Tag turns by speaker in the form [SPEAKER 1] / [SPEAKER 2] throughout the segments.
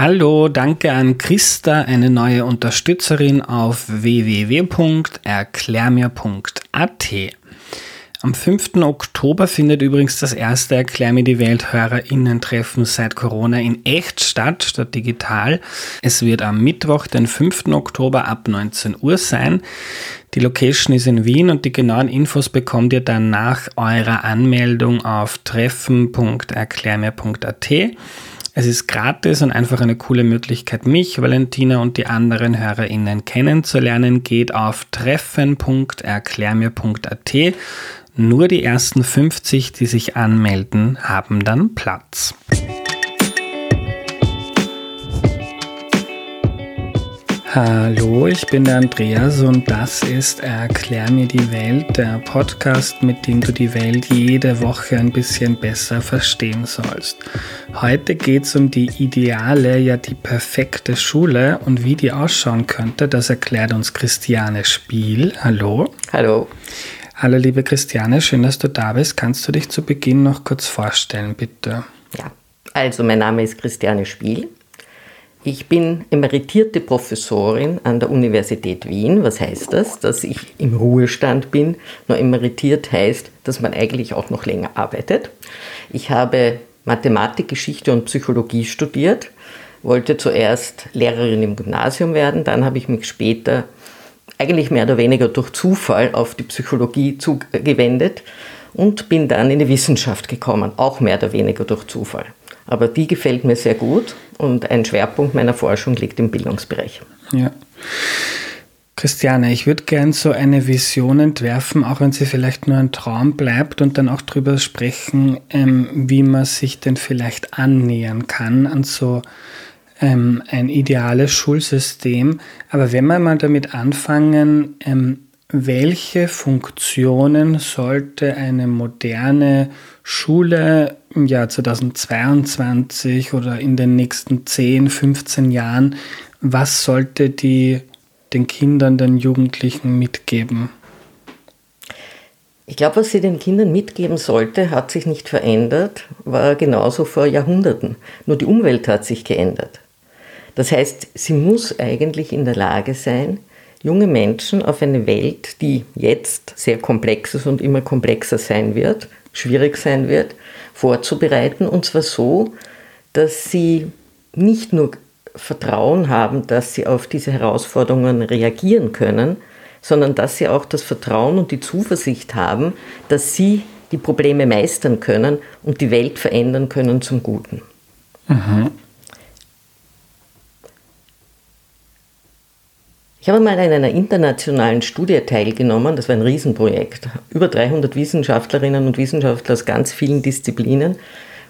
[SPEAKER 1] Hallo, danke an Christa, eine neue Unterstützerin auf www.erklärmir.at. Am 5. Oktober findet übrigens das erste Erklär mir die Welt HörerInnen-Treffen seit Corona in echt statt, statt digital. Es wird am Mittwoch, den 5. Oktober ab 19 Uhr sein. Die Location ist in Wien und die genauen Infos bekommt ihr dann nach eurer Anmeldung auf treffen.erklärmir.at. Es ist gratis und einfach eine coole Möglichkeit, mich, Valentina und die anderen HörerInnen kennenzulernen. Geht auf treffen.erklärmir.at nur die ersten 50, die sich anmelden, haben dann Platz. Hallo, ich bin der Andreas und das ist Erklär mir die Welt, der Podcast, mit dem du die Welt jede Woche ein bisschen besser verstehen sollst. Heute geht es um die ideale, ja die perfekte Schule und wie die ausschauen könnte, das erklärt uns Christiane Spiel. Hallo.
[SPEAKER 2] Hallo.
[SPEAKER 1] Hallo liebe Christiane, schön, dass du da bist. Kannst du dich zu Beginn noch kurz vorstellen, bitte?
[SPEAKER 2] Ja, also mein Name ist Christiane Spiel. Ich bin emeritierte Professorin an der Universität Wien. Was heißt das? Dass ich im Ruhestand bin. Nur emeritiert heißt, dass man eigentlich auch noch länger arbeitet. Ich habe Mathematik, Geschichte und Psychologie studiert, wollte zuerst Lehrerin im Gymnasium werden, dann habe ich mich später eigentlich mehr oder weniger durch Zufall auf die Psychologie zugewendet und bin dann in die Wissenschaft gekommen, auch mehr oder weniger durch Zufall. Aber die gefällt mir sehr gut und ein Schwerpunkt meiner Forschung liegt im Bildungsbereich.
[SPEAKER 1] Ja. Christiane, ich würde gern so eine Vision entwerfen, auch wenn sie vielleicht nur ein Traum bleibt und dann auch darüber sprechen, ähm, wie man sich denn vielleicht annähern kann an so ähm, ein ideales Schulsystem. Aber wenn wir mal damit anfangen, ähm, welche Funktionen sollte eine moderne Schule im Jahr 2022 oder in den nächsten 10, 15 Jahren, was sollte die den Kindern, den Jugendlichen mitgeben?
[SPEAKER 2] Ich glaube, was sie den Kindern mitgeben sollte, hat sich nicht verändert, war genauso vor Jahrhunderten. Nur die Umwelt hat sich geändert. Das heißt, sie muss eigentlich in der Lage sein, junge Menschen auf eine Welt, die jetzt sehr komplex ist und immer komplexer sein wird, schwierig sein wird, vorzubereiten. Und zwar so, dass sie nicht nur Vertrauen haben, dass sie auf diese Herausforderungen reagieren können, sondern dass sie auch das Vertrauen und die Zuversicht haben, dass sie die Probleme meistern können und die Welt verändern können zum Guten. Mhm. Ich habe mal an einer internationalen Studie teilgenommen, das war ein Riesenprojekt, über 300 Wissenschaftlerinnen und Wissenschaftler aus ganz vielen Disziplinen,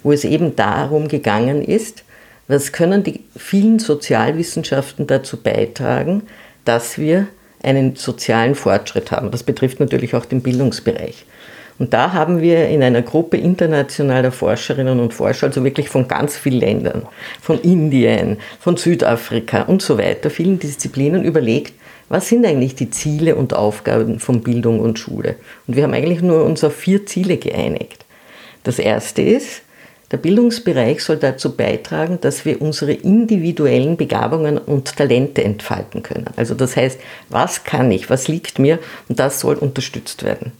[SPEAKER 2] wo es eben darum gegangen ist, was können die vielen Sozialwissenschaften dazu beitragen, dass wir einen sozialen Fortschritt haben. Das betrifft natürlich auch den Bildungsbereich. Und da haben wir in einer Gruppe internationaler Forscherinnen und Forscher, also wirklich von ganz vielen Ländern, von Indien, von Südafrika und so weiter, vielen Disziplinen überlegt, was sind eigentlich die Ziele und Aufgaben von Bildung und Schule. Und wir haben eigentlich nur uns auf vier Ziele geeinigt. Das erste ist, der Bildungsbereich soll dazu beitragen, dass wir unsere individuellen Begabungen und Talente entfalten können. Also das heißt, was kann ich, was liegt mir und das soll unterstützt werden.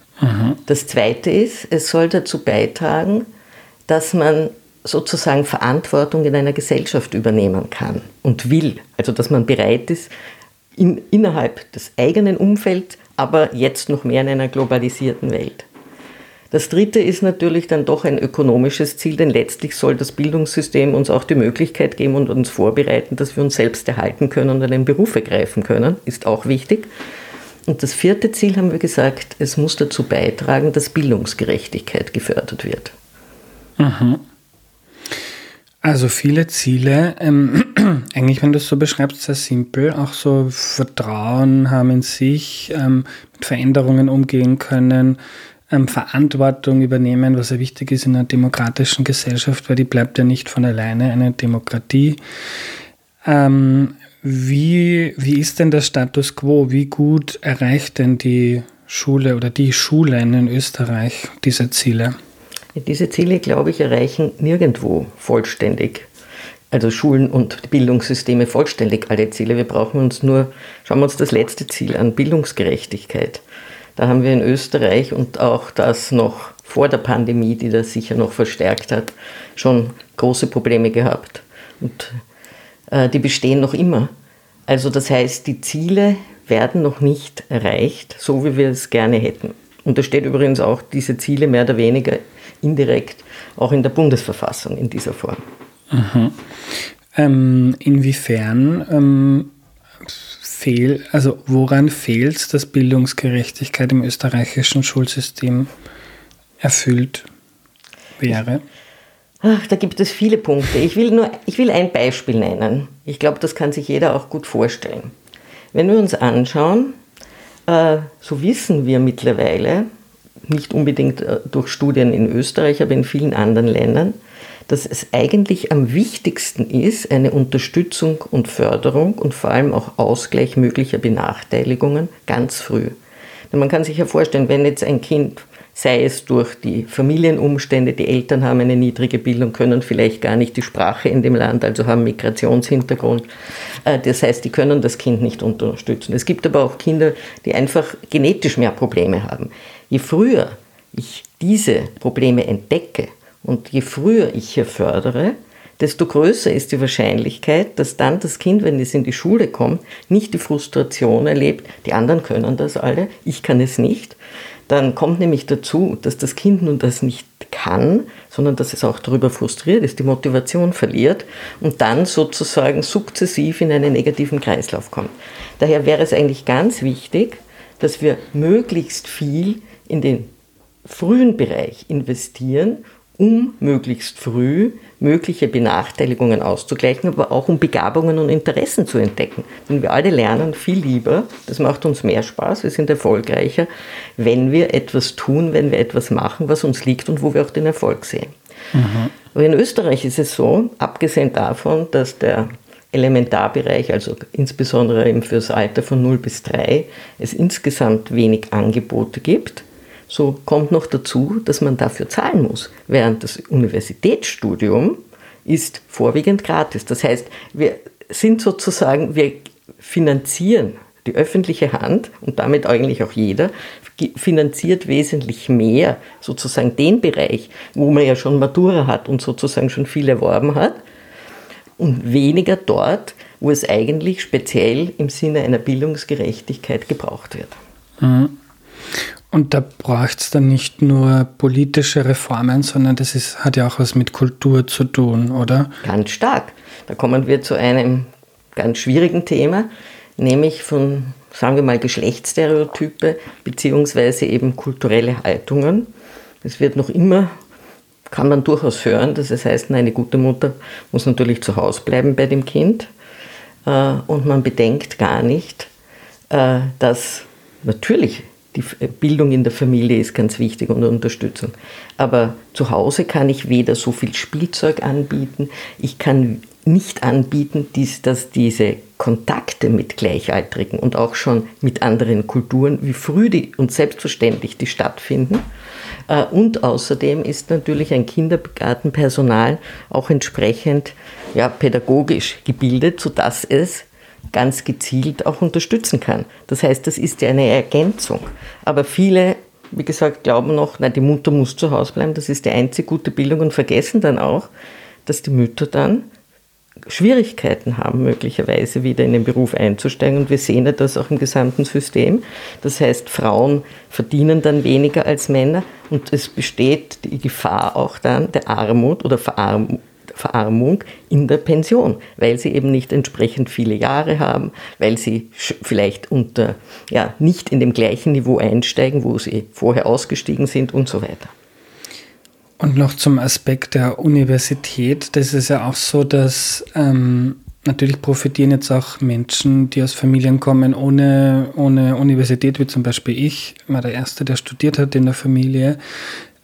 [SPEAKER 2] Das Zweite ist, es soll dazu beitragen, dass man sozusagen Verantwortung in einer Gesellschaft übernehmen kann und will. Also dass man bereit ist, in, innerhalb des eigenen Umfelds, aber jetzt noch mehr in einer globalisierten Welt. Das dritte ist natürlich dann doch ein ökonomisches Ziel, denn letztlich soll das Bildungssystem uns auch die Möglichkeit geben und uns vorbereiten, dass wir uns selbst erhalten können und einen Beruf ergreifen können, ist auch wichtig. Und das vierte Ziel haben wir gesagt, es muss dazu beitragen, dass Bildungsgerechtigkeit gefördert wird.
[SPEAKER 1] Mhm. Also viele Ziele, ähm, eigentlich wenn du es so beschreibst, sehr simpel, auch so Vertrauen haben in sich, ähm, mit Veränderungen umgehen können, ähm, Verantwortung übernehmen, was ja wichtig ist in einer demokratischen Gesellschaft, weil die bleibt ja nicht von alleine eine Demokratie. Ähm, wie, wie ist denn der Status quo? Wie gut erreicht denn die Schule oder die Schulen in Österreich diese Ziele?
[SPEAKER 2] Diese Ziele, glaube ich, erreichen nirgendwo vollständig also Schulen und Bildungssysteme vollständig alle Ziele. Wir brauchen uns nur, schauen wir uns das letzte Ziel an, Bildungsgerechtigkeit. Da haben wir in Österreich und auch das noch vor der Pandemie, die das sicher noch verstärkt hat, schon große Probleme gehabt. Und die bestehen noch immer. Also das heißt, die Ziele werden noch nicht erreicht, so wie wir es gerne hätten. Und da steht übrigens auch diese Ziele mehr oder weniger indirekt auch in der Bundesverfassung in dieser Form.
[SPEAKER 1] Ähm, inwiefern ähm, fehl, also woran fehlt es, dass Bildungsgerechtigkeit im österreichischen Schulsystem erfüllt wäre?
[SPEAKER 2] Ach, da gibt es viele Punkte. Ich will nur, ich will ein Beispiel nennen. Ich glaube, das kann sich jeder auch gut vorstellen. Wenn wir uns anschauen, äh, so wissen wir mittlerweile, nicht unbedingt äh, durch Studien in Österreich, aber in vielen anderen Ländern, dass es eigentlich am wichtigsten ist, eine Unterstützung und Förderung und vor allem auch Ausgleich möglicher Benachteiligungen ganz früh. Denn man kann sich ja vorstellen, wenn jetzt ein Kind, sei es durch die Familienumstände, die Eltern haben eine niedrige Bildung, können vielleicht gar nicht die Sprache in dem Land, also haben Migrationshintergrund. Äh, das heißt, die können das Kind nicht unterstützen. Es gibt aber auch Kinder, die einfach genetisch mehr Probleme haben. Je früher ich diese Probleme entdecke und je früher ich hier fördere, desto größer ist die Wahrscheinlichkeit, dass dann das Kind, wenn es in die Schule kommt, nicht die Frustration erlebt, die anderen können das alle, ich kann es nicht. Dann kommt nämlich dazu, dass das Kind nun das nicht kann, sondern dass es auch darüber frustriert ist, die Motivation verliert und dann sozusagen sukzessiv in einen negativen Kreislauf kommt. Daher wäre es eigentlich ganz wichtig, dass wir möglichst viel in den frühen Bereich investieren, um möglichst früh mögliche Benachteiligungen auszugleichen, aber auch um Begabungen und Interessen zu entdecken. Denn wir alle lernen viel lieber, das macht uns mehr Spaß, wir sind erfolgreicher, wenn wir etwas tun, wenn wir etwas machen, was uns liegt und wo wir auch den Erfolg sehen. Mhm. Aber in Österreich ist es so, abgesehen davon, dass der Elementarbereich, also insbesondere eben fürs Alter von 0 bis 3, es insgesamt wenig Angebote gibt, so kommt noch dazu, dass man dafür zahlen muss, während das Universitätsstudium ist vorwiegend gratis. Das heißt, wir sind sozusagen, wir finanzieren die öffentliche Hand und damit eigentlich auch jeder, finanziert wesentlich mehr sozusagen den Bereich, wo man ja schon Matura hat und sozusagen schon viel erworben hat und weniger dort, wo es eigentlich speziell im Sinne einer Bildungsgerechtigkeit gebraucht wird.
[SPEAKER 1] Mhm. Und da braucht es dann nicht nur politische Reformen, sondern das ist, hat ja auch was mit Kultur zu tun, oder?
[SPEAKER 2] Ganz stark. Da kommen wir zu einem ganz schwierigen Thema, nämlich von, sagen wir mal, Geschlechtsstereotype beziehungsweise eben kulturelle Haltungen. Es wird noch immer, kann man durchaus hören, dass es heißt, eine gute Mutter muss natürlich zu Hause bleiben bei dem Kind. Äh, und man bedenkt gar nicht, äh, dass natürlich die Bildung in der Familie ist ganz wichtig und Unterstützung. Aber zu Hause kann ich weder so viel Spielzeug anbieten, ich kann nicht anbieten, dass diese Kontakte mit Gleichaltrigen und auch schon mit anderen Kulturen, wie früh die und selbstverständlich die stattfinden. Äh, und außerdem ist natürlich ein Kindergartenpersonal auch entsprechend ja, pädagogisch gebildet, sodass es ganz gezielt auch unterstützen kann. Das heißt, das ist ja eine Ergänzung. Aber viele, wie gesagt, glauben noch, nein, die Mutter muss zu Hause bleiben, das ist die einzige gute Bildung und vergessen dann auch, dass die Mütter dann Schwierigkeiten haben, möglicherweise wieder in den Beruf einzusteigen. Und wir sehen ja das auch im gesamten System. Das heißt, Frauen verdienen dann weniger als Männer und es besteht die Gefahr auch dann der Armut oder Verarmung Verarmung in der Pension, weil sie eben nicht entsprechend viele Jahre haben, weil sie vielleicht unter, ja, nicht in dem gleichen Niveau einsteigen, wo sie vorher ausgestiegen sind und so weiter.
[SPEAKER 1] Und noch zum Aspekt der Universität, das ist ja auch so, dass ähm, natürlich profitieren jetzt auch Menschen, die aus Familien kommen ohne, ohne Universität, wie zum Beispiel ich, war der Erste, der studiert hat in der Familie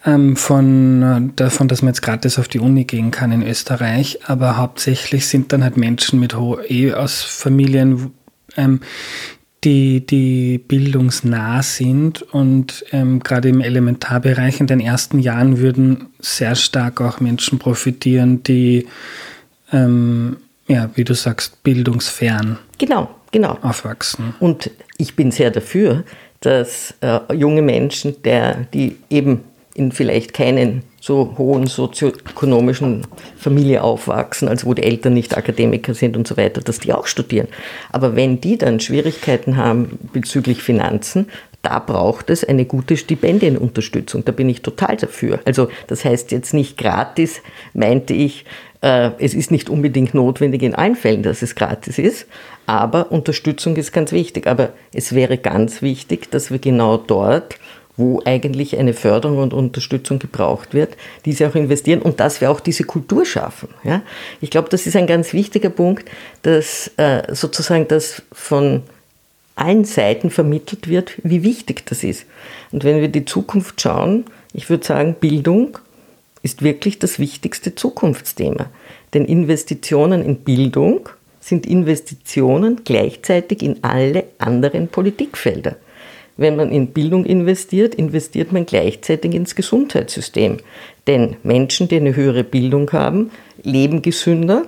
[SPEAKER 1] ähm, von, äh, davon, dass man jetzt gratis auf die Uni gehen kann in Österreich, aber hauptsächlich sind dann halt Menschen mit eh aus Familien, ähm, die, die bildungsnah sind und ähm, gerade im Elementarbereich in den ersten Jahren würden sehr stark auch Menschen profitieren, die ähm, ja, wie du sagst, bildungsfern
[SPEAKER 2] genau, genau.
[SPEAKER 1] aufwachsen.
[SPEAKER 2] Und ich bin sehr dafür, dass äh, junge Menschen, der, die eben in vielleicht keinen so hohen sozioökonomischen Familie aufwachsen, also wo die Eltern nicht Akademiker sind und so weiter, dass die auch studieren. Aber wenn die dann Schwierigkeiten haben bezüglich Finanzen, da braucht es eine gute Stipendienunterstützung. Da bin ich total dafür. Also das heißt jetzt nicht gratis, meinte ich, äh, es ist nicht unbedingt notwendig in allen Fällen, dass es gratis ist, aber Unterstützung ist ganz wichtig. Aber es wäre ganz wichtig, dass wir genau dort wo eigentlich eine Förderung und Unterstützung gebraucht wird, diese auch investieren und dass wir auch diese Kultur schaffen. Ja? Ich glaube, das ist ein ganz wichtiger Punkt, dass äh, sozusagen das von allen Seiten vermittelt wird, wie wichtig das ist. Und wenn wir die Zukunft schauen, ich würde sagen, Bildung ist wirklich das wichtigste Zukunftsthema. Denn Investitionen in Bildung sind Investitionen gleichzeitig in alle anderen Politikfelder. Wenn man in Bildung investiert, investiert man gleichzeitig ins Gesundheitssystem. Denn Menschen, die eine höhere Bildung haben, leben gesünder,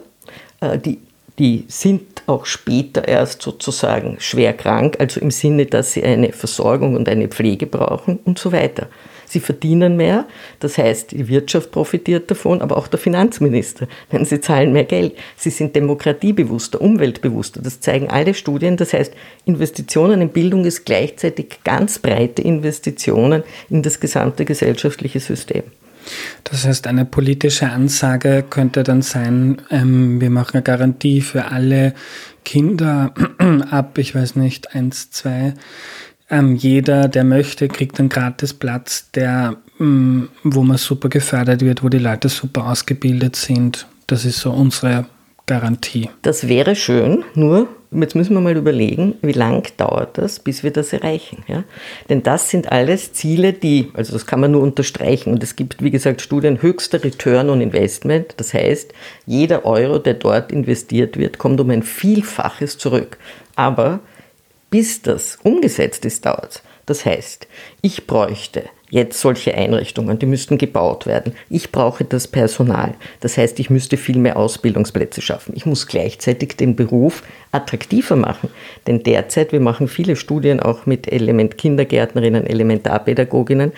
[SPEAKER 2] äh, die, die sind auch später erst sozusagen schwer krank, also im Sinne, dass sie eine Versorgung und eine Pflege brauchen und so weiter. Sie verdienen mehr, das heißt, die Wirtschaft profitiert davon, aber auch der Finanzminister, denn sie zahlen mehr Geld. Sie sind demokratiebewusster, umweltbewusster. Das zeigen alle Studien. Das heißt, Investitionen in Bildung ist gleichzeitig ganz breite Investitionen in das gesamte gesellschaftliche System.
[SPEAKER 1] Das heißt, eine politische Ansage könnte dann sein, ähm, wir machen eine Garantie für alle Kinder ab, ich weiß nicht, eins, zwei ähm, jeder, der möchte, kriegt einen gratis Platz, der, ähm, wo man super gefördert wird, wo die Leute super ausgebildet sind. Das ist so unsere Garantie.
[SPEAKER 2] Das wäre schön, nur jetzt müssen wir mal überlegen, wie lang dauert das, bis wir das erreichen. Ja? Denn das sind alles Ziele, die, also das kann man nur unterstreichen. Und es gibt, wie gesagt, Studien höchster Return on Investment. Das heißt, jeder Euro, der dort investiert wird, kommt um ein Vielfaches zurück. Aber bis das umgesetzt ist, dauert. Das heißt, ich bräuchte jetzt solche Einrichtungen, die müssten gebaut werden. Ich brauche das Personal. Das heißt, ich müsste viel mehr Ausbildungsplätze schaffen. Ich muss gleichzeitig den Beruf attraktiver machen. Denn derzeit, wir machen viele Studien auch mit Element Kindergärtnerinnen, Elementarpädagoginnen,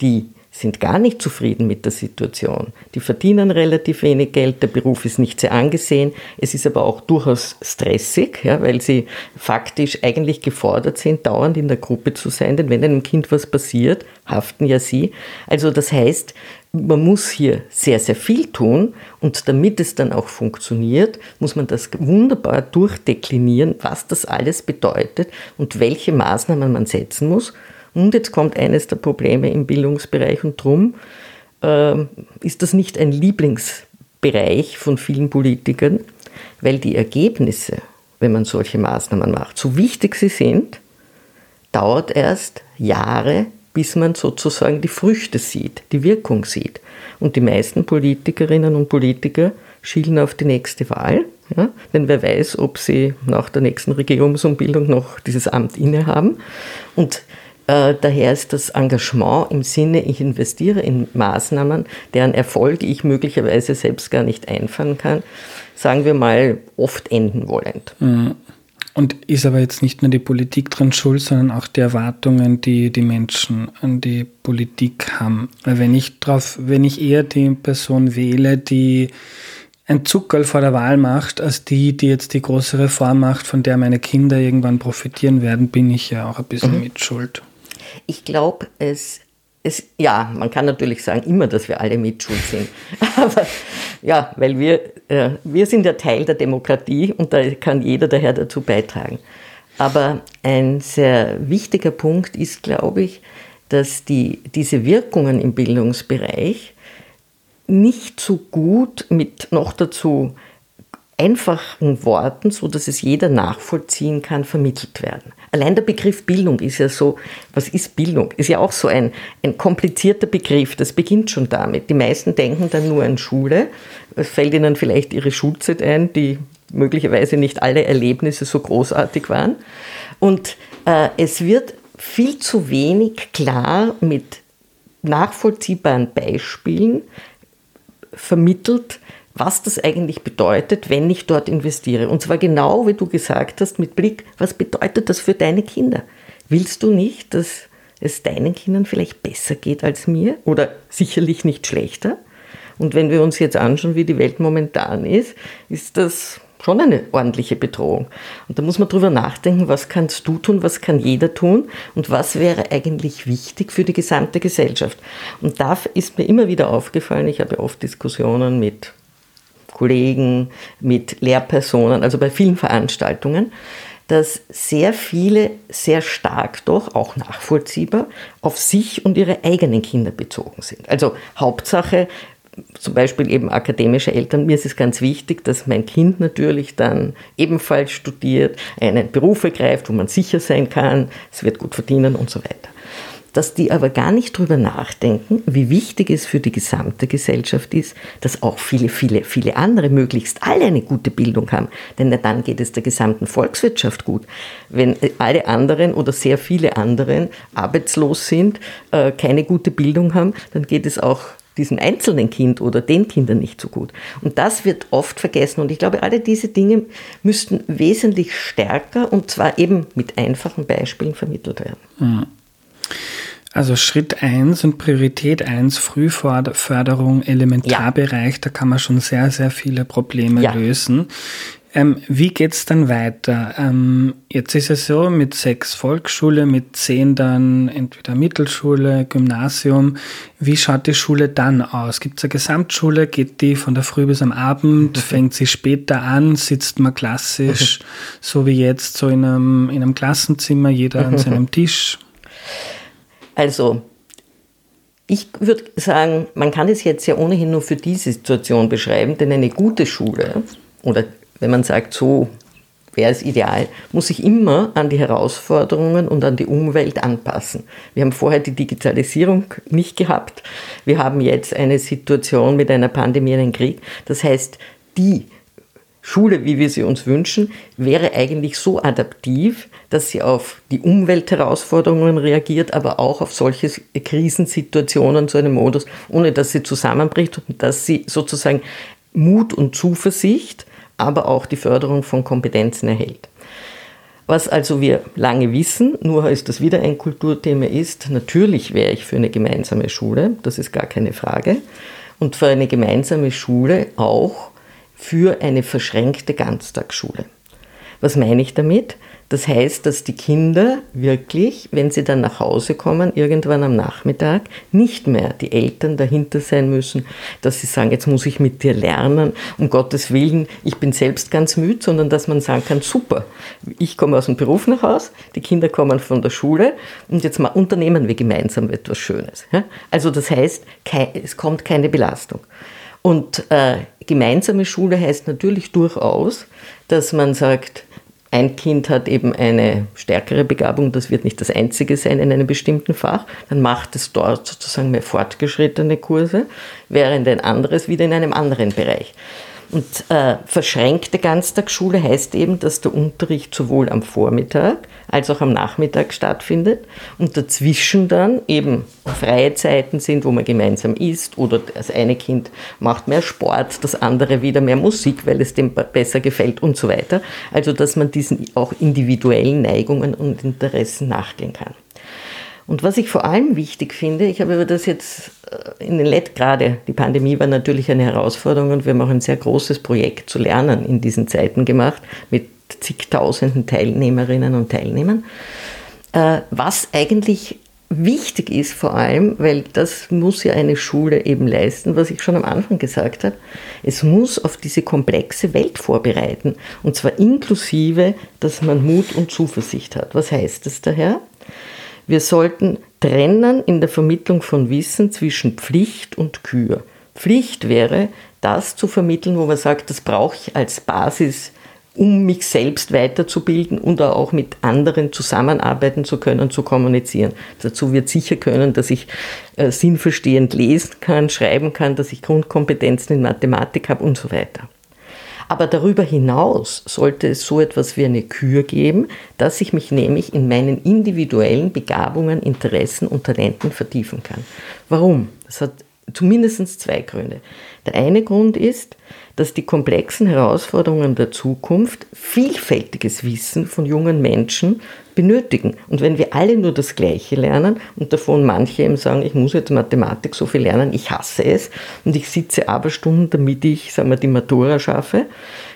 [SPEAKER 2] die sind gar nicht zufrieden mit der Situation. Die verdienen relativ wenig Geld, der Beruf ist nicht sehr angesehen, es ist aber auch durchaus stressig, ja, weil sie faktisch eigentlich gefordert sind, dauernd in der Gruppe zu sein, denn wenn einem Kind was passiert, haften ja sie. Also das heißt, man muss hier sehr, sehr viel tun und damit es dann auch funktioniert, muss man das wunderbar durchdeklinieren, was das alles bedeutet und welche Maßnahmen man setzen muss. Und jetzt kommt eines der Probleme im Bildungsbereich und darum äh, ist das nicht ein Lieblingsbereich von vielen Politikern, weil die Ergebnisse, wenn man solche Maßnahmen macht, so wichtig sie sind, dauert erst Jahre, bis man sozusagen die Früchte sieht, die Wirkung sieht. Und die meisten Politikerinnen und Politiker schielen auf die nächste Wahl, ja? denn wer weiß, ob sie nach der nächsten Regierungsumbildung noch dieses Amt innehaben. Und daher ist das Engagement im Sinne, ich investiere in Maßnahmen, deren Erfolg ich möglicherweise selbst gar nicht einfahren kann, sagen wir mal, oft enden wollend.
[SPEAKER 1] Mhm. Und ist aber jetzt nicht nur die Politik dran schuld, sondern auch die Erwartungen, die die Menschen an die Politik haben. Weil wenn ich drauf, wenn ich eher die Person wähle, die ein Zuckerl vor der Wahl macht, als die, die jetzt die große Reform macht, von der meine Kinder irgendwann profitieren werden, bin ich ja auch ein bisschen mhm. mit Schuld.
[SPEAKER 2] Ich glaube, es, es, ja, man kann natürlich sagen immer, dass wir alle mitschuld sind. Aber ja, weil wir, äh, wir sind ja Teil der Demokratie und da kann jeder daher dazu beitragen. Aber ein sehr wichtiger Punkt ist, glaube ich, dass die, diese Wirkungen im Bildungsbereich nicht so gut mit noch dazu einfachen Worten, so dass es jeder nachvollziehen kann, vermittelt werden. Allein der Begriff Bildung ist ja so, was ist Bildung? Ist ja auch so ein, ein komplizierter Begriff, das beginnt schon damit. Die meisten denken dann nur an Schule, es fällt ihnen vielleicht ihre Schulzeit ein, die möglicherweise nicht alle Erlebnisse so großartig waren. Und äh, es wird viel zu wenig klar mit nachvollziehbaren Beispielen vermittelt, was das eigentlich bedeutet, wenn ich dort investiere. Und zwar genau, wie du gesagt hast, mit Blick, was bedeutet das für deine Kinder? Willst du nicht, dass es deinen Kindern vielleicht besser geht als mir oder sicherlich nicht schlechter? Und wenn wir uns jetzt anschauen, wie die Welt momentan ist, ist das schon eine ordentliche Bedrohung. Und da muss man drüber nachdenken, was kannst du tun, was kann jeder tun und was wäre eigentlich wichtig für die gesamte Gesellschaft. Und da ist mir immer wieder aufgefallen, ich habe oft Diskussionen mit Kollegen, mit Lehrpersonen, also bei vielen Veranstaltungen, dass sehr viele sehr stark doch, auch nachvollziehbar, auf sich und ihre eigenen Kinder bezogen sind. Also Hauptsache, zum Beispiel eben akademische Eltern, mir ist es ganz wichtig, dass mein Kind natürlich dann ebenfalls studiert, einen Beruf ergreift, wo man sicher sein kann, es wird gut verdienen und so weiter. Dass die aber gar nicht drüber nachdenken, wie wichtig es für die gesamte Gesellschaft ist, dass auch viele, viele, viele andere möglichst alle eine gute Bildung haben. Denn dann geht es der gesamten Volkswirtschaft gut. Wenn alle anderen oder sehr viele anderen arbeitslos sind, äh, keine gute Bildung haben, dann geht es auch diesem einzelnen Kind oder den Kindern nicht so gut. Und das wird oft vergessen. Und ich glaube, alle diese Dinge müssten wesentlich stärker und zwar eben mit einfachen Beispielen vermittelt werden.
[SPEAKER 1] Mhm. Also Schritt 1 und Priorität 1, Frühförderung, Elementarbereich, ja. da kann man schon sehr, sehr viele Probleme ja. lösen. Ähm, wie geht's dann weiter? Ähm, jetzt ist es so, mit sechs Volksschule, mit zehn dann entweder Mittelschule, Gymnasium. Wie schaut die Schule dann aus? Gibt es eine Gesamtschule? Geht die von der Früh bis am Abend? Mhm. Fängt sie später an? Sitzt man klassisch, mhm. so wie jetzt, so in einem, in einem Klassenzimmer, jeder an seinem Tisch?
[SPEAKER 2] Also, ich würde sagen, man kann es jetzt ja ohnehin nur für diese Situation beschreiben, denn eine gute Schule oder wenn man sagt, so wäre es ideal, muss sich immer an die Herausforderungen und an die Umwelt anpassen. Wir haben vorher die Digitalisierung nicht gehabt. Wir haben jetzt eine Situation mit einer Pandemie, einem Krieg. Das heißt, die Schule, wie wir sie uns wünschen, wäre eigentlich so adaptiv, dass sie auf die Umweltherausforderungen reagiert, aber auch auf solche Krisensituationen zu einem Modus, ohne dass sie zusammenbricht und dass sie sozusagen Mut und Zuversicht aber auch die Förderung von Kompetenzen erhält. Was also wir lange wissen, nur ist das wieder ein Kulturthema ist, natürlich wäre ich für eine gemeinsame Schule, das ist gar keine Frage, und für eine gemeinsame Schule auch für eine verschränkte Ganztagsschule. Was meine ich damit? Das heißt, dass die Kinder wirklich, wenn sie dann nach Hause kommen, irgendwann am Nachmittag, nicht mehr die Eltern dahinter sein müssen, dass sie sagen, jetzt muss ich mit dir lernen, um Gottes Willen, ich bin selbst ganz müde, sondern dass man sagen kann, super, ich komme aus dem Beruf nach Hause, die Kinder kommen von der Schule und jetzt mal unternehmen wir gemeinsam etwas Schönes. Also das heißt, es kommt keine Belastung. Und äh, gemeinsame Schule heißt natürlich durchaus, dass man sagt, ein Kind hat eben eine stärkere Begabung, das wird nicht das einzige sein in einem bestimmten Fach, dann macht es dort sozusagen mehr fortgeschrittene Kurse, während ein anderes wieder in einem anderen Bereich. Und äh, verschränkte Ganztagsschule heißt eben, dass der Unterricht sowohl am Vormittag als auch am Nachmittag stattfindet und dazwischen dann eben freie Zeiten sind, wo man gemeinsam isst oder das eine Kind macht mehr Sport, das andere wieder mehr Musik, weil es dem besser gefällt und so weiter. Also dass man diesen auch individuellen Neigungen und Interessen nachgehen kann. Und was ich vor allem wichtig finde, ich habe über das jetzt äh, in den Let gerade, die Pandemie war natürlich eine Herausforderung und wir haben auch ein sehr großes Projekt zu lernen in diesen Zeiten gemacht mit zigtausenden Teilnehmerinnen und Teilnehmern. Äh, was eigentlich wichtig ist vor allem, weil das muss ja eine Schule eben leisten, was ich schon am Anfang gesagt habe, es muss auf diese komplexe Welt vorbereiten und zwar inklusive, dass man Mut und Zuversicht hat. Was heißt das daher? Wir sollten trennen in der Vermittlung von Wissen zwischen Pflicht und Kür. Pflicht wäre, das zu vermitteln, wo man sagt, das brauche ich als Basis, um mich selbst weiterzubilden und auch mit anderen zusammenarbeiten zu können, zu kommunizieren. Dazu wird sicher können, dass ich äh, sinnverstehend lesen kann, schreiben kann, dass ich Grundkompetenzen in Mathematik habe und so weiter. Aber darüber hinaus sollte es so etwas wie eine Kür geben, dass ich mich nämlich in meinen individuellen Begabungen, Interessen und Talenten vertiefen kann. Warum? Das hat zumindest zwei Gründe. Der eine Grund ist, dass die komplexen Herausforderungen der Zukunft vielfältiges Wissen von jungen Menschen benötigen. Und wenn wir alle nur das Gleiche lernen und davon manche eben sagen, ich muss jetzt Mathematik so viel lernen, ich hasse es und ich sitze aber Stunden, damit ich, sagen wir, die Matura schaffe,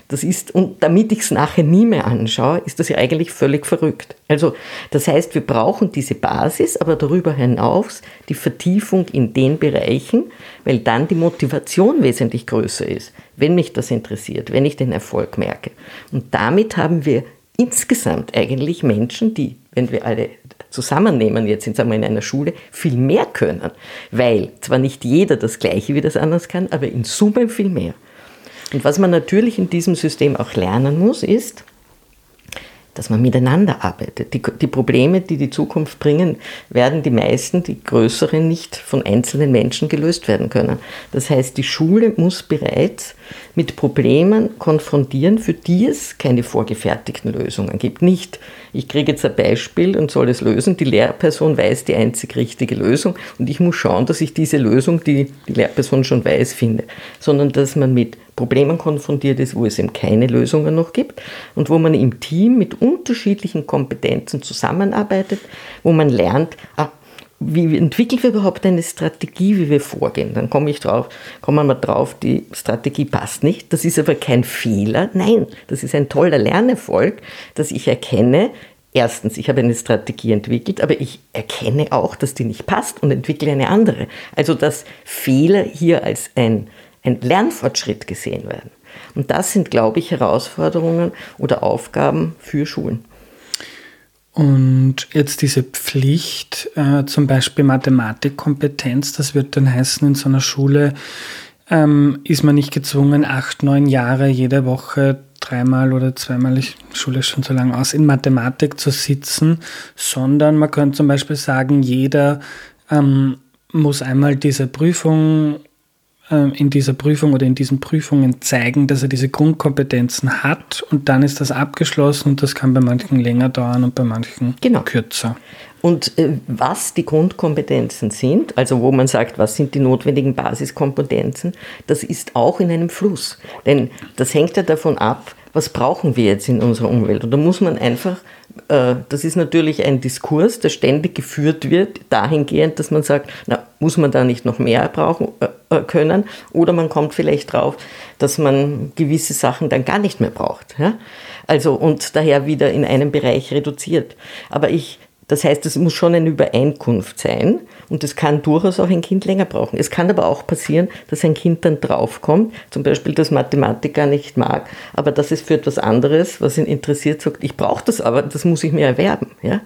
[SPEAKER 2] das ist, und damit ich es nachher nie mehr anschaue, ist das ja eigentlich völlig verrückt. Also, das heißt, wir brauchen diese Basis, aber darüber hinaus die Vertiefung in den Bereichen, weil dann die Motivation wesentlich größer ist, wenn mich das interessiert, wenn ich den Erfolg merke. Und damit haben wir insgesamt eigentlich Menschen, die, wenn wir alle zusammennehmen, jetzt sind wir in einer Schule, viel mehr können, weil zwar nicht jeder das Gleiche wie das anders kann, aber in Summe viel mehr. Und was man natürlich in diesem System auch lernen muss, ist, dass man miteinander arbeitet. Die, die, Probleme, die die Zukunft bringen, werden die meisten, die größeren, nicht von einzelnen Menschen gelöst werden können. Das heißt, die Schule muss bereits mit Problemen konfrontieren, für die es keine vorgefertigten Lösungen gibt. Nicht, ich kriege jetzt ein Beispiel und soll es lösen, die Lehrperson weiß die einzig richtige Lösung und ich muss schauen, dass ich diese Lösung, die die Lehrperson schon weiß, finde, sondern dass man mit Problemen konfrontiert ist, wo es eben keine Lösungen noch gibt und wo man im Team mit unterschiedlichen Kompetenzen zusammenarbeitet, wo man lernt, ah, wie entwickeln wir überhaupt eine Strategie, wie wir vorgehen? Dann komme ich drauf, kommen wir drauf, die Strategie passt nicht. Das ist aber kein Fehler. Nein, das ist ein toller Lernerfolg, dass ich erkenne, erstens, ich habe eine Strategie entwickelt, aber ich erkenne auch, dass die nicht passt und entwickle eine andere. Also, dass Fehler hier als ein ein Lernfortschritt gesehen werden. Und das sind, glaube ich, Herausforderungen oder Aufgaben für Schulen.
[SPEAKER 1] Und jetzt diese Pflicht, äh, zum Beispiel Mathematikkompetenz, das wird dann heißen, in so einer Schule ähm, ist man nicht gezwungen, acht, neun Jahre jede Woche dreimal oder zweimal, ich Schule schon so lange aus, in Mathematik zu sitzen, sondern man könnte zum Beispiel sagen, jeder ähm, muss einmal diese Prüfung in dieser Prüfung oder in diesen Prüfungen zeigen, dass er diese Grundkompetenzen hat und dann ist das abgeschlossen und das kann bei manchen länger dauern und bei manchen genau. kürzer.
[SPEAKER 2] Und äh, was die Grundkompetenzen sind, also wo man sagt, was sind die notwendigen Basiskompetenzen, das ist auch in einem Fluss. Denn das hängt ja davon ab, was brauchen wir jetzt in unserer Umwelt. Und da muss man einfach äh, das ist natürlich ein Diskurs, der ständig geführt wird, dahingehend, dass man sagt, na, muss man da nicht noch mehr brauchen äh, äh, können? Oder man kommt vielleicht drauf, dass man gewisse Sachen dann gar nicht mehr braucht. Also und daher wieder in einem Bereich reduziert. Aber ich das heißt, es muss schon eine Übereinkunft sein und es kann durchaus auch ein Kind länger brauchen. Es kann aber auch passieren, dass ein Kind dann draufkommt, zum Beispiel, dass Mathematik gar nicht mag, aber dass es für etwas anderes, was ihn interessiert, sagt, ich brauche das aber, das muss ich mir erwerben. Ja?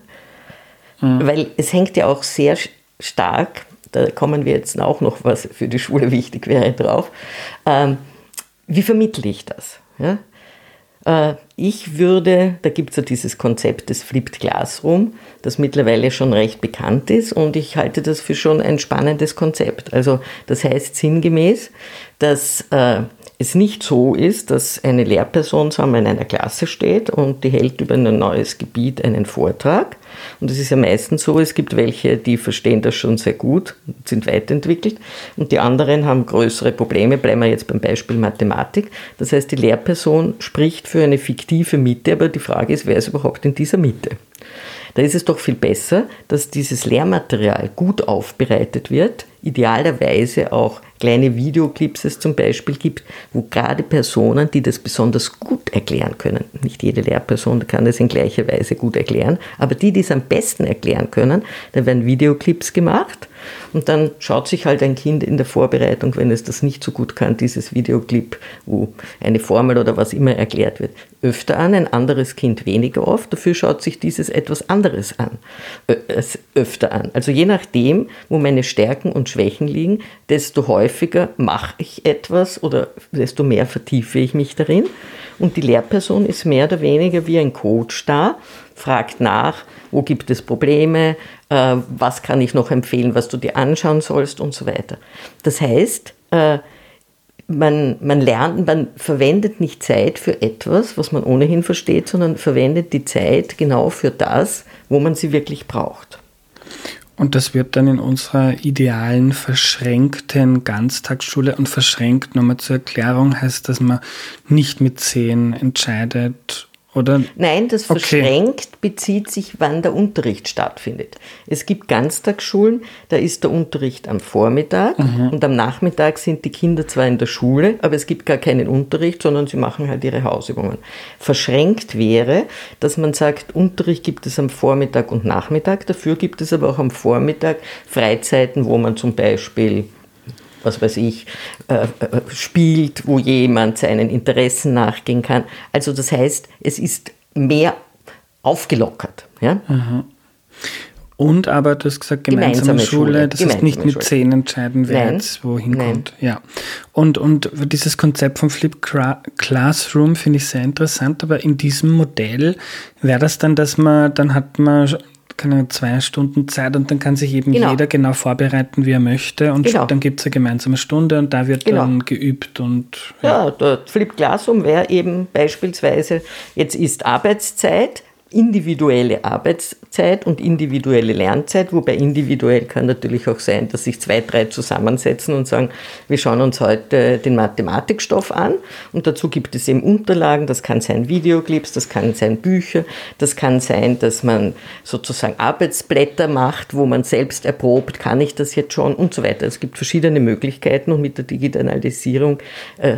[SPEAKER 2] Mhm. Weil es hängt ja auch sehr stark, da kommen wir jetzt auch noch, was für die Schule wichtig wäre, drauf, ähm, wie vermittle ich das? Ja? Äh, ich würde, da gibt es ja dieses Konzept des Flipped Classroom, das mittlerweile schon recht bekannt ist und ich halte das für schon ein spannendes Konzept. Also das heißt sinngemäß, dass äh, es nicht so ist, dass eine Lehrperson wir, in einer Klasse steht und die hält über ein neues Gebiet einen Vortrag. Und es ist ja meistens so, es gibt welche, die verstehen das schon sehr gut, sind weiterentwickelt und die anderen haben größere Probleme. Bleiben wir jetzt beim Beispiel Mathematik. Das heißt, die Lehrperson spricht für eine fiktive Mitte, aber die Frage ist, wer ist überhaupt in dieser Mitte? Da ist es doch viel besser, dass dieses Lehrmaterial gut aufbereitet wird, idealerweise auch kleine Videoclips es zum Beispiel gibt, wo gerade Personen, die das besonders gut erklären können, nicht jede Lehrperson kann das in gleicher Weise gut erklären, aber die, die es am besten erklären können, da werden Videoclips gemacht und dann schaut sich halt ein Kind in der Vorbereitung, wenn es das nicht so gut kann, dieses Videoclip, wo eine Formel oder was immer erklärt wird, öfter an, ein anderes Kind weniger oft, dafür schaut sich dieses etwas anderes an, öfter an. Also je nachdem, wo meine Stärken und Schwächen liegen, desto häufiger mache ich etwas oder desto mehr vertiefe ich mich darin. Und die Lehrperson ist mehr oder weniger wie ein Coach da, fragt nach, wo gibt es Probleme, äh, was kann ich noch empfehlen, was du dir anschauen sollst und so weiter. Das heißt, äh, man, man lernt, man verwendet nicht Zeit für etwas, was man ohnehin versteht, sondern verwendet die Zeit genau für das, wo man sie wirklich braucht.
[SPEAKER 1] Und das wird dann in unserer idealen verschränkten Ganztagsschule und verschränkt, nochmal zur Erklärung, heißt, dass man nicht mit zehn entscheidet oder?
[SPEAKER 2] Nein, das verschränkt okay. bezieht sich, wann der Unterricht stattfindet. Es gibt Ganztagsschulen, da ist der Unterricht am Vormittag mhm. und am Nachmittag sind die Kinder zwar in der Schule, aber es gibt gar keinen Unterricht, sondern sie machen halt ihre Hausübungen. Verschränkt wäre, dass man sagt, Unterricht gibt es am Vormittag und Nachmittag, dafür gibt es aber auch am Vormittag Freizeiten, wo man zum Beispiel was weiß ich, äh, äh, spielt, wo jemand seinen Interessen nachgehen kann. Also das heißt, es ist mehr aufgelockert. Ja?
[SPEAKER 1] Und aber du hast gesagt, gemeinsame, gemeinsame Schule, Schule, das gemeinsame ist nicht mit Schule. zehn entscheiden, wer Nein. jetzt wohin Nein. kommt. Ja. Und, und dieses Konzept von Flip Classroom finde ich sehr interessant, aber in diesem Modell wäre das dann, dass man, dann hat man keine zwei Stunden Zeit und dann kann sich eben genau. jeder genau vorbereiten, wie er möchte und genau. dann gibt es eine gemeinsame Stunde und da wird genau. dann geübt und
[SPEAKER 2] ja, ja der Flip Classroom wäre eben beispielsweise, jetzt ist Arbeitszeit, individuelle Arbeitszeit und individuelle Lernzeit, wobei individuell kann natürlich auch sein, dass sich zwei, drei zusammensetzen und sagen, wir schauen uns heute den Mathematikstoff an. Und dazu gibt es eben Unterlagen, das kann sein Videoclips, das kann sein Bücher, das kann sein, dass man sozusagen Arbeitsblätter macht, wo man selbst erprobt, kann ich das jetzt schon und so weiter. Es gibt verschiedene Möglichkeiten und mit der Digitalisierung äh,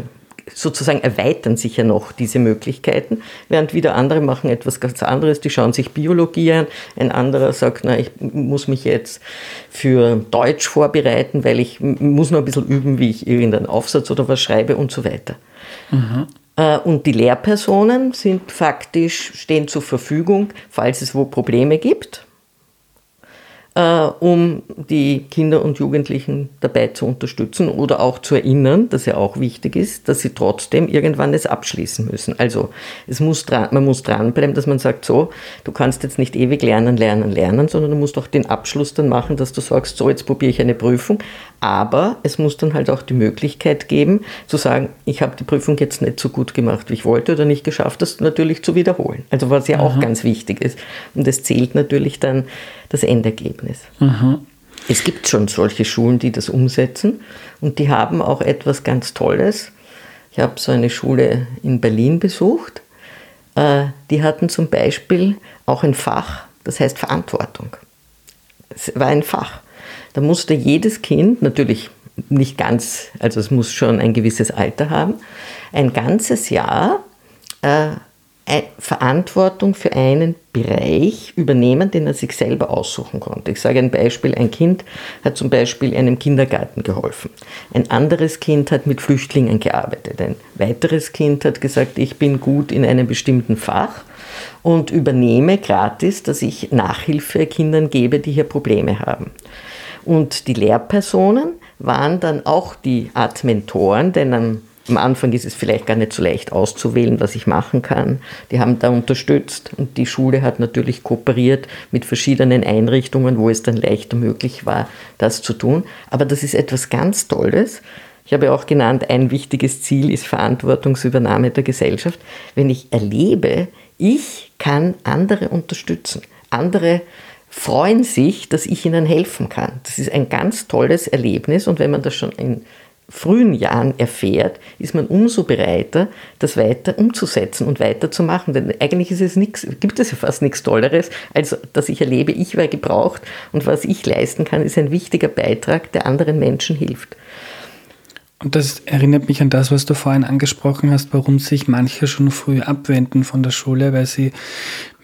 [SPEAKER 2] sozusagen erweitern sich ja noch diese Möglichkeiten, während wieder andere machen etwas ganz anderes, die schauen sich Biologie an, ein anderer sagt, na, ich muss mich jetzt für Deutsch vorbereiten, weil ich muss noch ein bisschen üben, wie ich irgendeinen Aufsatz oder was schreibe und so weiter. Mhm. Und die Lehrpersonen sind faktisch, stehen zur Verfügung, falls es wo Probleme gibt äh, um die Kinder und Jugendlichen dabei zu unterstützen oder auch zu erinnern, dass ja auch wichtig ist, dass sie trotzdem irgendwann es abschließen müssen. Also es muss dran, man muss dranbleiben, dass man sagt, so, du kannst jetzt nicht ewig lernen, lernen, lernen, sondern du musst auch den Abschluss dann machen, dass du sagst, so, jetzt probiere ich eine Prüfung. Aber es muss dann halt auch die Möglichkeit geben, zu sagen, ich habe die Prüfung jetzt nicht so gut gemacht, wie ich wollte oder nicht geschafft, das natürlich zu wiederholen. Also was ja Aha. auch ganz wichtig ist. Und es zählt natürlich dann das Endergebnis. Mhm. Es gibt schon solche Schulen, die das umsetzen und die haben auch etwas ganz Tolles. Ich habe so eine Schule in Berlin besucht. Äh, die hatten zum Beispiel auch ein Fach, das heißt Verantwortung. Es war ein Fach. Da musste jedes Kind, natürlich nicht ganz, also es muss schon ein gewisses Alter haben, ein ganzes Jahr äh, Verantwortung für einen Bereich übernehmen, den er sich selber aussuchen konnte. Ich sage ein Beispiel, ein Kind hat zum Beispiel einem Kindergarten geholfen. Ein anderes Kind hat mit Flüchtlingen gearbeitet. Ein weiteres Kind hat gesagt, ich bin gut in einem bestimmten Fach und übernehme gratis, dass ich Nachhilfe Kindern gebe, die hier Probleme haben. Und die Lehrpersonen waren dann auch die Art Mentoren, denn am am Anfang ist es vielleicht gar nicht so leicht auszuwählen, was ich machen kann. Die haben da unterstützt und die Schule hat natürlich kooperiert mit verschiedenen Einrichtungen, wo es dann leichter möglich war, das zu tun. Aber das ist etwas ganz Tolles. Ich habe auch genannt, ein wichtiges Ziel ist Verantwortungsübernahme der Gesellschaft. Wenn ich erlebe, ich kann andere unterstützen, andere freuen sich, dass ich ihnen helfen kann. Das ist ein ganz tolles Erlebnis und wenn man das schon in frühen Jahren erfährt, ist man umso bereiter, das weiter umzusetzen und weiterzumachen. Denn eigentlich ist es nichts, gibt es ja fast nichts Tolleres, als dass ich erlebe, ich werde gebraucht und was ich leisten kann, ist ein wichtiger Beitrag, der anderen Menschen hilft.
[SPEAKER 1] Und das erinnert mich an das, was du vorhin angesprochen hast, warum sich manche schon früh abwenden von der Schule, weil sie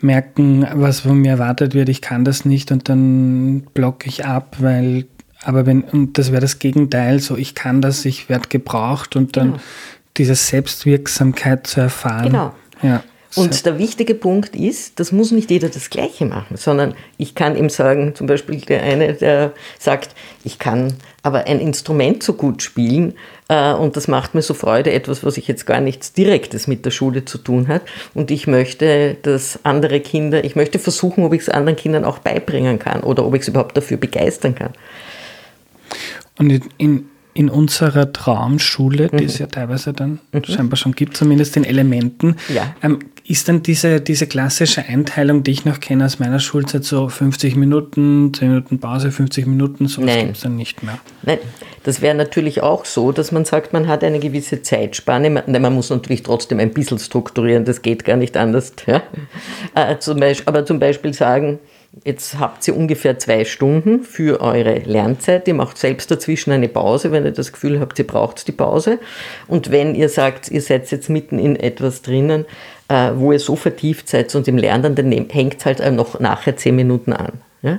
[SPEAKER 1] merken, was von mir erwartet wird, ich kann das nicht und dann blocke ich ab, weil aber wenn, und das wäre das Gegenteil, so ich kann das, ich werde gebraucht und dann genau. diese Selbstwirksamkeit zu erfahren.
[SPEAKER 2] Genau. Ja. Und der wichtige Punkt ist, das muss nicht jeder das Gleiche machen, sondern ich kann ihm sagen, zum Beispiel der eine, der sagt, ich kann aber ein Instrument so gut spielen äh, und das macht mir so Freude, etwas, was ich jetzt gar nichts Direktes mit der Schule zu tun hat. Und ich möchte, dass andere Kinder, ich möchte versuchen, ob ich es anderen Kindern auch beibringen kann oder ob ich es überhaupt dafür begeistern kann.
[SPEAKER 1] Und in, in unserer Traumschule, die mhm. es ja teilweise dann mhm. scheinbar schon gibt, zumindest in Elementen, ja. ähm, ist dann diese, diese klassische Einteilung, die ich noch kenne aus meiner Schulzeit, so 50 Minuten, 10 Minuten Pause, 50 Minuten, so gibt es dann nicht mehr.
[SPEAKER 2] Nein, das wäre natürlich auch so, dass man sagt, man hat eine gewisse Zeitspanne. Man, man muss natürlich trotzdem ein bisschen strukturieren, das geht gar nicht anders. Ja? Äh, zum Beispiel, aber zum Beispiel sagen, Jetzt habt ihr ungefähr zwei Stunden für eure Lernzeit. Ihr macht selbst dazwischen eine Pause, wenn ihr das Gefühl habt, ihr braucht die Pause. Und wenn ihr sagt, ihr seid jetzt mitten in etwas drinnen, äh, wo ihr so vertieft seid und im Lernen, dann hängt es halt noch nachher zehn Minuten an. Ja?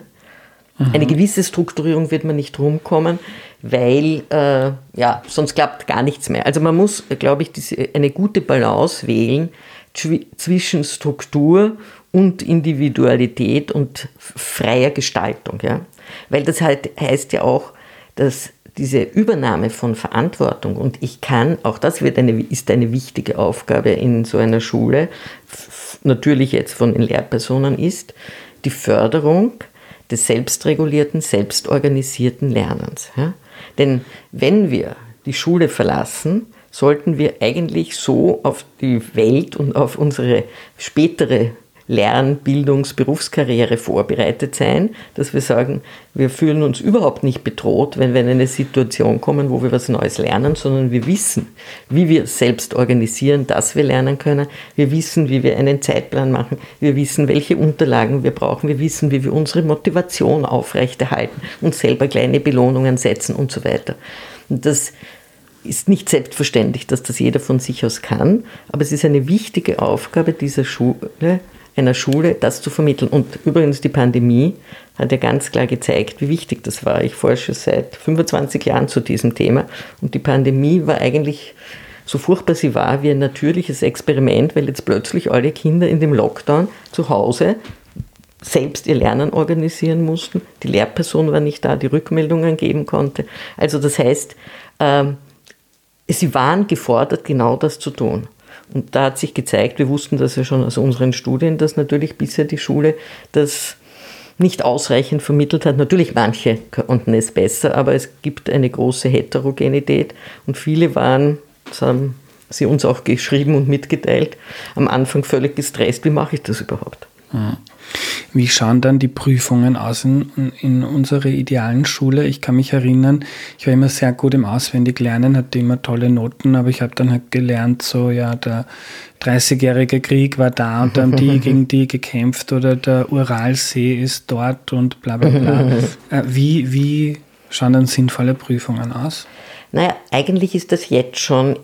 [SPEAKER 2] Mhm. Eine gewisse Strukturierung wird man nicht rumkommen, weil äh, ja, sonst klappt gar nichts mehr. Also man muss, glaube ich, diese, eine gute Balance wählen zwischen Struktur und Individualität und freier Gestaltung. Ja? Weil das halt heißt ja auch, dass diese Übernahme von Verantwortung und ich kann, auch das wird eine, ist eine wichtige Aufgabe in so einer Schule, natürlich jetzt von den Lehrpersonen ist, die Förderung des selbstregulierten, selbstorganisierten Lernens. Ja? Denn wenn wir die Schule verlassen, sollten wir eigentlich so auf die Welt und auf unsere spätere Lern-, Bildungs-, Berufskarriere vorbereitet sein, dass wir sagen, wir fühlen uns überhaupt nicht bedroht, wenn wir in eine Situation kommen, wo wir was Neues lernen, sondern wir wissen, wie wir selbst organisieren, dass wir lernen können. Wir wissen, wie wir einen Zeitplan machen. Wir wissen, welche Unterlagen wir brauchen. Wir wissen, wie wir unsere Motivation aufrechterhalten und selber kleine Belohnungen setzen und so weiter. Und das ist nicht selbstverständlich, dass das jeder von sich aus kann, aber es ist eine wichtige Aufgabe dieser Schule, einer Schule, das zu vermitteln. Und übrigens die Pandemie hat ja ganz klar gezeigt, wie wichtig das war. Ich forsche seit 25 Jahren zu diesem Thema und die Pandemie war eigentlich so furchtbar sie war, wie ein natürliches Experiment, weil jetzt plötzlich alle Kinder in dem Lockdown zu Hause selbst ihr Lernen organisieren mussten. Die Lehrperson war nicht da, die Rückmeldungen geben konnte. Also das heißt, ähm, sie waren gefordert, genau das zu tun. Und da hat sich gezeigt, wir wussten das ja schon aus unseren Studien, dass natürlich bisher die Schule das nicht ausreichend vermittelt hat. Natürlich manche konnten es besser, aber es gibt eine große Heterogenität und viele waren, das haben sie uns auch geschrieben und mitgeteilt, am Anfang völlig gestresst, wie mache ich das überhaupt?
[SPEAKER 1] Mhm. Wie schauen dann die Prüfungen aus in, in unserer idealen Schule? Ich kann mich erinnern, ich war immer sehr gut im Auswendiglernen, hatte immer tolle Noten, aber ich habe dann halt gelernt, so ja, der 30-jährige Krieg war da und dann die gegen die gekämpft oder der Uralsee ist dort und bla bla bla. Äh, wie, wie schauen dann sinnvolle Prüfungen aus?
[SPEAKER 2] Naja, eigentlich ist das jetzt schon,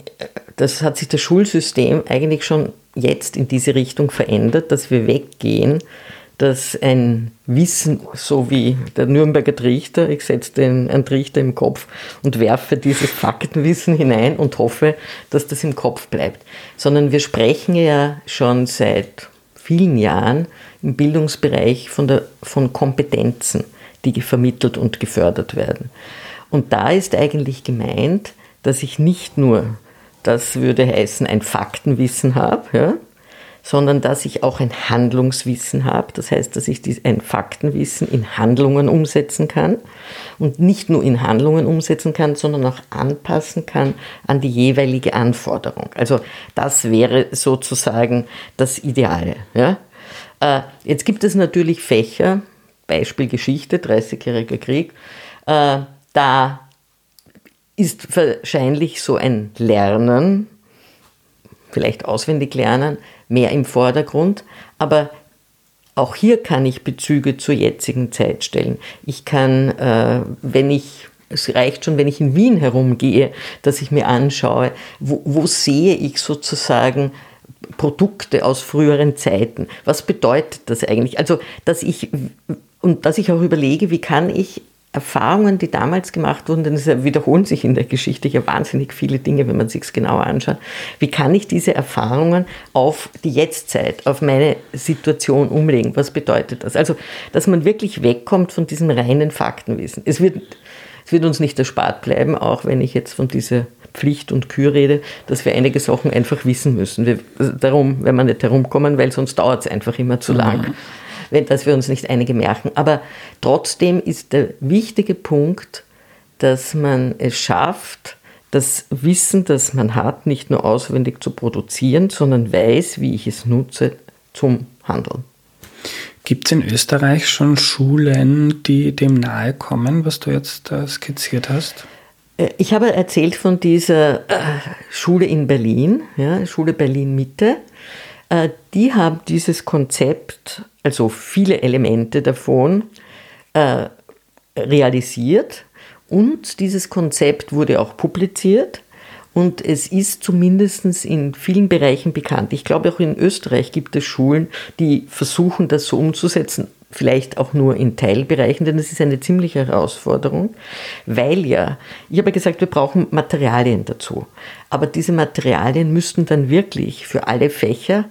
[SPEAKER 2] das hat sich das Schulsystem eigentlich schon jetzt in diese Richtung verändert, dass wir weggehen dass ein Wissen, so wie der Nürnberger Trichter, ich setze den einen Trichter im Kopf und werfe dieses Faktenwissen hinein und hoffe, dass das im Kopf bleibt, sondern wir sprechen ja schon seit vielen Jahren im Bildungsbereich von, der, von Kompetenzen, die vermittelt und gefördert werden. Und da ist eigentlich gemeint, dass ich nicht nur, das würde heißen, ein Faktenwissen habe, ja, sondern dass ich auch ein Handlungswissen habe. Das heißt, dass ich ein Faktenwissen in Handlungen umsetzen kann und nicht nur in Handlungen umsetzen kann, sondern auch anpassen kann an die jeweilige Anforderung. Also das wäre sozusagen das Ideale. Ja? Äh, jetzt gibt es natürlich Fächer, Beispiel Geschichte, 30-jähriger Krieg, äh, da ist wahrscheinlich so ein Lernen, vielleicht auswendig lernen, mehr im Vordergrund, aber auch hier kann ich Bezüge zur jetzigen Zeit stellen. Ich kann, äh, wenn ich, es reicht schon, wenn ich in Wien herumgehe, dass ich mir anschaue, wo, wo sehe ich sozusagen Produkte aus früheren Zeiten. Was bedeutet das eigentlich? Also, dass ich, und dass ich auch überlege, wie kann ich Erfahrungen, die damals gemacht wurden, denn es wiederholen sich in der Geschichte ja wahnsinnig viele Dinge, wenn man sich es genauer anschaut. Wie kann ich diese Erfahrungen auf die Jetztzeit, auf meine Situation umlegen? Was bedeutet das? Also, dass man wirklich wegkommt von diesem reinen Faktenwissen. Es wird, es wird uns nicht erspart bleiben, auch wenn ich jetzt von dieser Pflicht und Kür rede, dass wir einige Sachen einfach wissen müssen. Wir, darum, wenn wir nicht herumkommen, weil sonst dauert es einfach immer zu lang. Mhm dass wir uns nicht einige merken. Aber trotzdem ist der wichtige Punkt, dass man es schafft, das Wissen, das man hat, nicht nur auswendig zu produzieren, sondern weiß, wie ich es nutze zum Handeln.
[SPEAKER 1] Gibt es in Österreich schon Schulen, die dem nahe kommen, was du jetzt äh, skizziert hast?
[SPEAKER 2] Äh, ich habe erzählt von dieser äh, Schule in Berlin, ja, Schule Berlin Mitte. Äh, die haben dieses Konzept, also viele Elemente davon, äh, realisiert. Und dieses Konzept wurde auch publiziert. Und es ist zumindest in vielen Bereichen bekannt. Ich glaube, auch in Österreich gibt es Schulen, die versuchen, das so umzusetzen, vielleicht auch nur in Teilbereichen, denn es ist eine ziemliche Herausforderung, weil ja, ich habe gesagt, wir brauchen Materialien dazu. Aber diese Materialien müssten dann wirklich für alle Fächer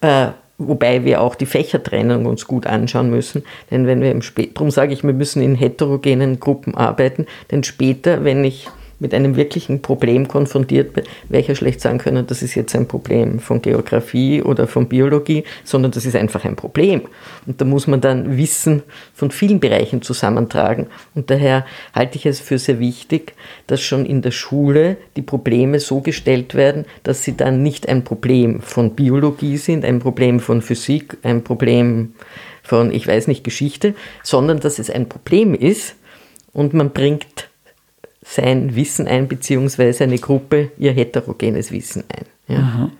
[SPEAKER 2] äh, Wobei wir auch die Fächertrennung uns gut anschauen müssen, denn wenn wir im Spät, darum sage ich, wir müssen in heterogenen Gruppen arbeiten, denn später, wenn ich mit einem wirklichen Problem konfrontiert bin, ja schlecht sagen können, das ist jetzt ein Problem von Geografie oder von Biologie, sondern das ist einfach ein Problem. Und da muss man dann Wissen von vielen Bereichen zusammentragen. Und daher halte ich es für sehr wichtig, dass schon in der Schule die Probleme so gestellt werden, dass sie dann nicht ein Problem von Biologie sind, ein Problem von Physik, ein Problem von, ich weiß nicht, Geschichte, sondern dass es ein Problem ist und man bringt sein Wissen ein, beziehungsweise eine Gruppe ihr heterogenes Wissen ein. Ja.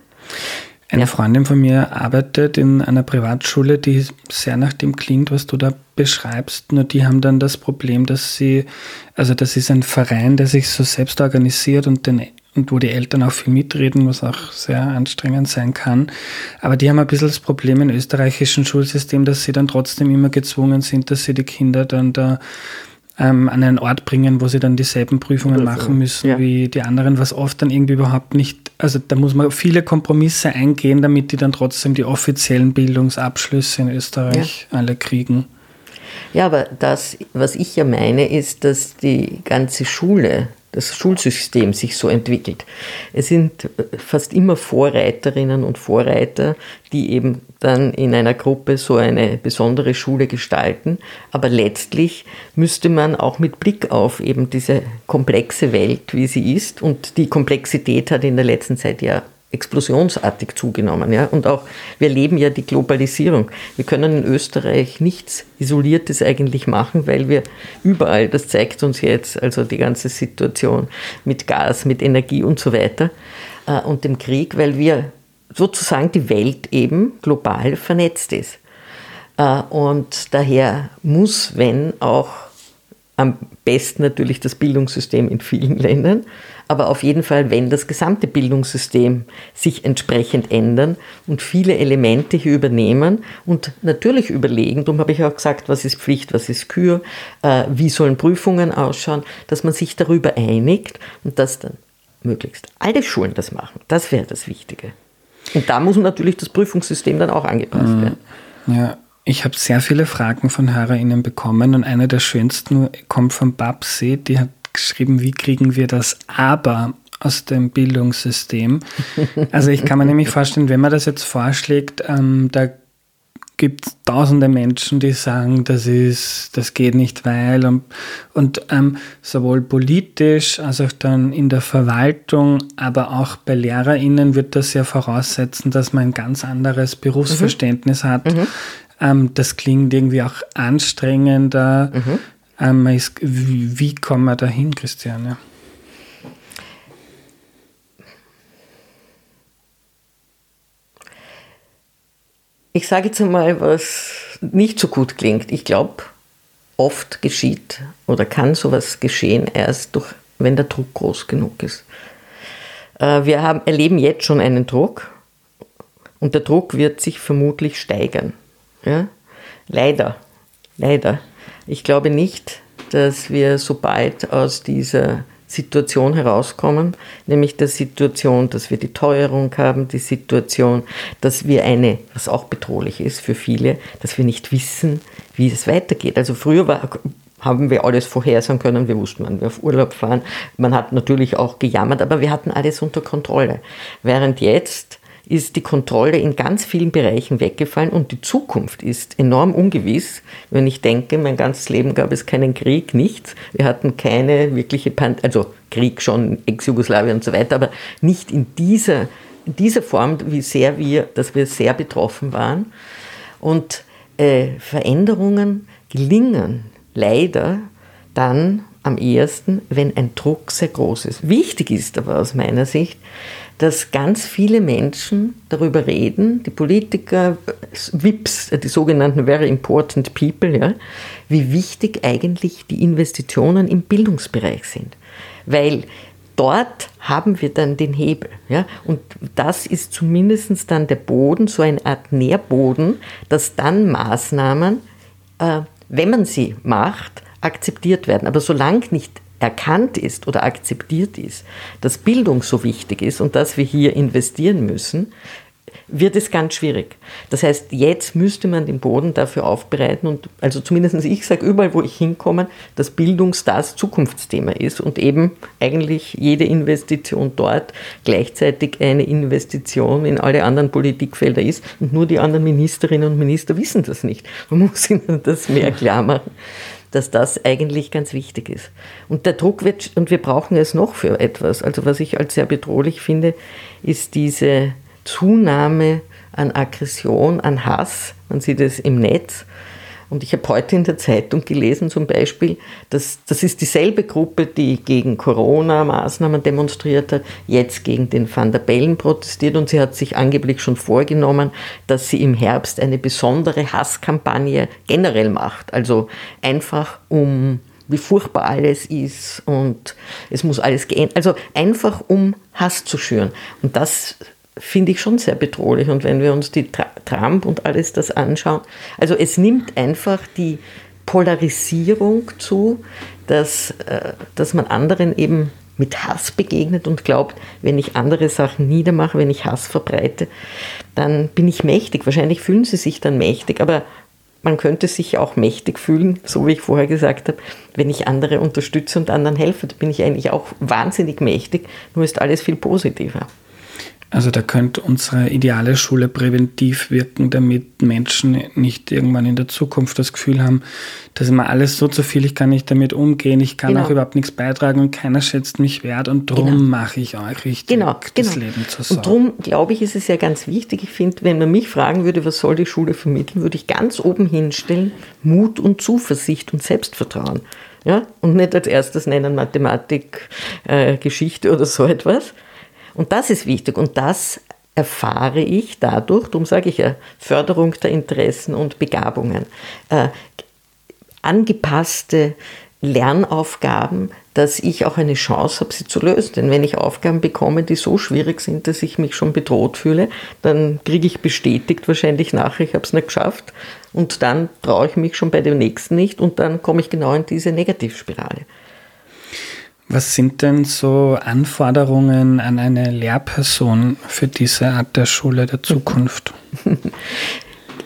[SPEAKER 1] Eine ja. Freundin von mir arbeitet in einer Privatschule, die sehr nach dem klingt, was du da beschreibst. Nur die haben dann das Problem, dass sie, also das ist ein Verein, der sich so selbst organisiert und, den, und wo die Eltern auch viel mitreden, was auch sehr anstrengend sein kann. Aber die haben ein bisschen das Problem im österreichischen Schulsystem, dass sie dann trotzdem immer gezwungen sind, dass sie die Kinder dann da ähm, an einen Ort bringen, wo sie dann dieselben Prüfungen Prüfung. machen müssen ja. wie die anderen, was oft dann irgendwie überhaupt nicht, also da muss man viele Kompromisse eingehen, damit die dann trotzdem die offiziellen Bildungsabschlüsse in Österreich ja. alle kriegen.
[SPEAKER 2] Ja, aber das, was ich ja meine, ist, dass die ganze Schule das Schulsystem sich so entwickelt. Es sind fast immer Vorreiterinnen und Vorreiter, die eben dann in einer Gruppe so eine besondere Schule gestalten. Aber letztlich müsste man auch mit Blick auf eben diese komplexe Welt, wie sie ist, und die Komplexität hat in der letzten Zeit ja explosionsartig zugenommen. Ja? Und auch wir leben ja die Globalisierung. Wir können in Österreich nichts Isoliertes eigentlich machen, weil wir überall, das zeigt uns jetzt, also die ganze Situation mit Gas, mit Energie und so weiter äh, und dem Krieg, weil wir sozusagen die Welt eben global vernetzt ist. Äh, und daher muss, wenn auch am besten natürlich das Bildungssystem in vielen Ländern, aber auf jeden Fall, wenn das gesamte Bildungssystem sich entsprechend ändern und viele Elemente hier übernehmen und natürlich überlegen, darum habe ich auch gesagt, was ist Pflicht, was ist Kür, äh, wie sollen Prüfungen ausschauen, dass man sich darüber einigt und dass dann möglichst alle Schulen das machen. Das wäre das Wichtige. Und da muss natürlich das Prüfungssystem dann auch angepasst mhm. werden.
[SPEAKER 1] Ja, ich habe sehr viele Fragen von HörerInnen bekommen und eine der schönsten kommt von Babsi, die hat geschrieben, wie kriegen wir das Aber aus dem Bildungssystem. Also ich kann mir nämlich vorstellen, wenn man das jetzt vorschlägt, ähm, da gibt es tausende Menschen, die sagen, das ist, das geht nicht, weil und, und ähm, sowohl politisch als auch dann in der Verwaltung, aber auch bei LehrerInnen wird das ja voraussetzen, dass man ein ganz anderes Berufsverständnis mhm. hat. Mhm. Ähm, das klingt irgendwie auch anstrengender. Mhm. Ähm, ist, wie, wie kommen wir da hin, Christiane?
[SPEAKER 2] Ich sage jetzt einmal, was nicht so gut klingt. Ich glaube, oft geschieht oder kann sowas geschehen erst durch, wenn der Druck groß genug ist. Äh, wir haben, erleben jetzt schon einen Druck und der Druck wird sich vermutlich steigern. Ja? Leider, leider. Ich glaube nicht, dass wir so bald aus dieser Situation herauskommen, nämlich der Situation, dass wir die Teuerung haben, die Situation, dass wir eine, was auch bedrohlich ist für viele, dass wir nicht wissen, wie es weitergeht. Also früher war, haben wir alles vorhersagen können, wir wussten, wann wir auf Urlaub fahren. Man hat natürlich auch gejammert, aber wir hatten alles unter Kontrolle. Während jetzt ist die Kontrolle in ganz vielen Bereichen weggefallen und die Zukunft ist enorm ungewiss. Wenn ich denke, mein ganzes Leben gab es keinen Krieg, nichts. Wir hatten keine wirkliche, Pan also Krieg schon, Ex-Jugoslawien und so weiter, aber nicht in dieser, in dieser Form, wie sehr wir, dass wir sehr betroffen waren. Und äh, Veränderungen gelingen leider dann am ehesten, wenn ein Druck sehr groß ist. Wichtig ist aber aus meiner Sicht, dass ganz viele Menschen darüber reden, die Politiker, VIPs, die sogenannten Very Important People, ja, wie wichtig eigentlich die Investitionen im Bildungsbereich sind. Weil dort haben wir dann den Hebel. Ja? Und das ist zumindest dann der Boden, so eine Art Nährboden, dass dann Maßnahmen, äh, wenn man sie macht, akzeptiert werden. Aber solange nicht erkannt ist oder akzeptiert ist, dass Bildung so wichtig ist und dass wir hier investieren müssen, wird es ganz schwierig. Das heißt, jetzt müsste man den Boden dafür aufbereiten und also zumindest ich sage überall, wo ich hinkomme, dass Bildung das Zukunftsthema ist und eben eigentlich jede Investition dort gleichzeitig eine Investition in alle anderen Politikfelder ist und nur die anderen Ministerinnen und Minister wissen das nicht. Man muss ihnen das mehr klar machen dass das eigentlich ganz wichtig ist. Und der Druck wird, und wir brauchen es noch für etwas. Also was ich als sehr bedrohlich finde, ist diese Zunahme an Aggression, an Hass. Man sieht es im Netz. Und ich habe heute in der Zeitung gelesen zum Beispiel, dass das ist dieselbe Gruppe, die gegen Corona-Maßnahmen demonstriert hat, jetzt gegen den Van der Bellen protestiert und sie hat sich angeblich schon vorgenommen, dass sie im Herbst eine besondere Hasskampagne generell macht. Also einfach um wie furchtbar alles ist und es muss alles gehen. Also einfach um Hass zu schüren. Und das finde ich schon sehr bedrohlich. Und wenn wir uns die Trump und alles das anschauen, also es nimmt einfach die Polarisierung zu, dass, äh, dass man anderen eben mit Hass begegnet und glaubt, wenn ich andere Sachen niedermache, wenn ich Hass verbreite, dann bin ich mächtig. Wahrscheinlich fühlen sie sich dann mächtig, aber man könnte sich auch mächtig fühlen, so wie ich vorher gesagt habe, wenn ich andere unterstütze und anderen helfe, dann bin ich eigentlich auch wahnsinnig mächtig, nur ist alles viel positiver.
[SPEAKER 1] Also da könnte unsere ideale Schule präventiv wirken, damit Menschen nicht irgendwann in der Zukunft das Gefühl haben, dass immer alles so zu viel, ich kann nicht damit umgehen, ich kann genau. auch überhaupt nichts beitragen und keiner schätzt mich wert und darum genau. mache ich euch richtig
[SPEAKER 2] genau, das genau. Leben zur Sau. Und darum glaube ich, ist es ja ganz wichtig. Ich finde, wenn man mich fragen würde, was soll die Schule vermitteln, würde ich ganz oben hinstellen, Mut und Zuversicht und Selbstvertrauen. Ja? Und nicht als erstes nennen Mathematik, äh, Geschichte oder so etwas, und das ist wichtig und das erfahre ich dadurch, darum sage ich ja, Förderung der Interessen und Begabungen, äh, angepasste Lernaufgaben, dass ich auch eine Chance habe, sie zu lösen. Denn wenn ich Aufgaben bekomme, die so schwierig sind, dass ich mich schon bedroht fühle, dann kriege ich bestätigt wahrscheinlich nachher, ich habe es nicht geschafft. Und dann traue ich mich schon bei dem nächsten nicht und dann komme ich genau in diese Negativspirale.
[SPEAKER 1] Was sind denn so Anforderungen an eine Lehrperson für diese Art der Schule der Zukunft?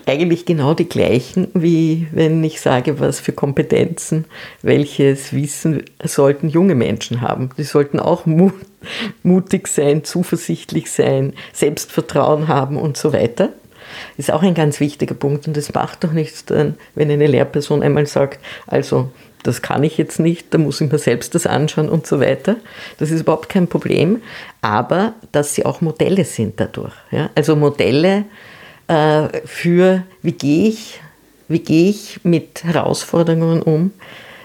[SPEAKER 2] Eigentlich genau die gleichen, wie wenn ich sage, was für Kompetenzen, welches Wissen sollten junge Menschen haben. Die sollten auch mutig sein, zuversichtlich sein, Selbstvertrauen haben und so weiter. Das ist auch ein ganz wichtiger Punkt und es macht doch nichts wenn eine Lehrperson einmal sagt, also das kann ich jetzt nicht, da muss ich mir selbst das anschauen und so weiter. Das ist überhaupt kein Problem, aber dass sie auch Modelle sind dadurch. Ja? Also Modelle äh, für, wie gehe ich, wie gehe ich mit Herausforderungen um,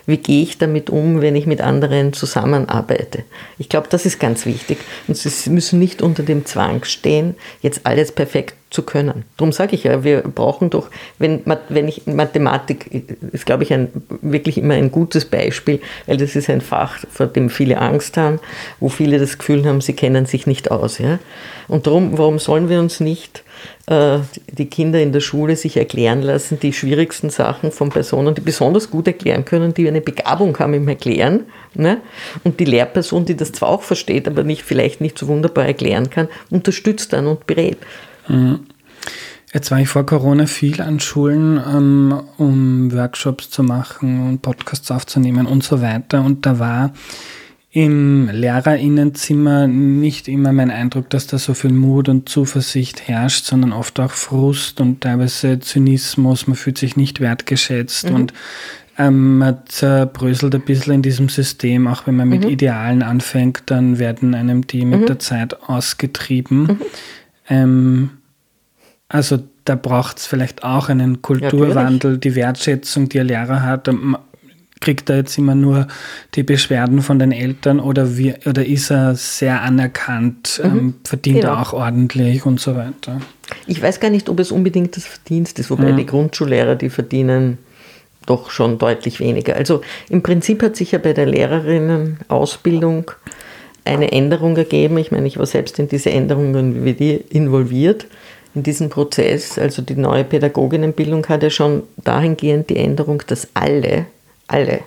[SPEAKER 2] wie gehe ich damit um, wenn ich mit anderen zusammenarbeite. Ich glaube, das ist ganz wichtig. Und sie müssen nicht unter dem Zwang stehen, jetzt alles perfekt zu können. Darum sage ich ja, wir brauchen doch, wenn, wenn ich Mathematik ist, glaube ich, ein, wirklich immer ein gutes Beispiel, weil das ist ein Fach, vor dem viele Angst haben, wo viele das Gefühl haben, sie kennen sich nicht aus. Ja? Und darum, warum sollen wir uns nicht die Kinder in der Schule sich erklären lassen, die schwierigsten Sachen von Personen, die besonders gut erklären können, die eine Begabung haben im Erklären. Ne? Und die Lehrperson, die das zwar auch versteht, aber nicht, vielleicht nicht so wunderbar erklären kann, unterstützt dann und berät.
[SPEAKER 1] Mhm. Jetzt war ich vor Corona viel an Schulen, ähm, um Workshops zu machen und Podcasts aufzunehmen und so weiter. Und da war im Lehrerinnenzimmer nicht immer mein Eindruck, dass da so viel Mut und Zuversicht herrscht, sondern oft auch Frust und teilweise Zynismus. Man fühlt sich nicht wertgeschätzt mhm. und ähm, man zerbröselt ein bisschen in diesem System. Auch wenn man mit mhm. Idealen anfängt, dann werden einem die mit mhm. der Zeit ausgetrieben. Mhm. Ähm, also da braucht es vielleicht auch einen Kulturwandel, ja, die Wertschätzung, die ein Lehrer hat kriegt er jetzt immer nur die Beschwerden von den Eltern oder, wie, oder ist er sehr anerkannt, mhm. ähm, verdient genau. er auch ordentlich und so weiter?
[SPEAKER 2] Ich weiß gar nicht, ob es unbedingt das Verdienst ist, wobei ja. die Grundschullehrer, die verdienen doch schon deutlich weniger. Also im Prinzip hat sich ja bei der Lehrerinnenausbildung eine Änderung ergeben. Ich meine, ich war selbst in diese Änderungen involviert in diesem Prozess. Also die neue Pädagoginnenbildung hat ja schon dahingehend die Änderung, dass alle alle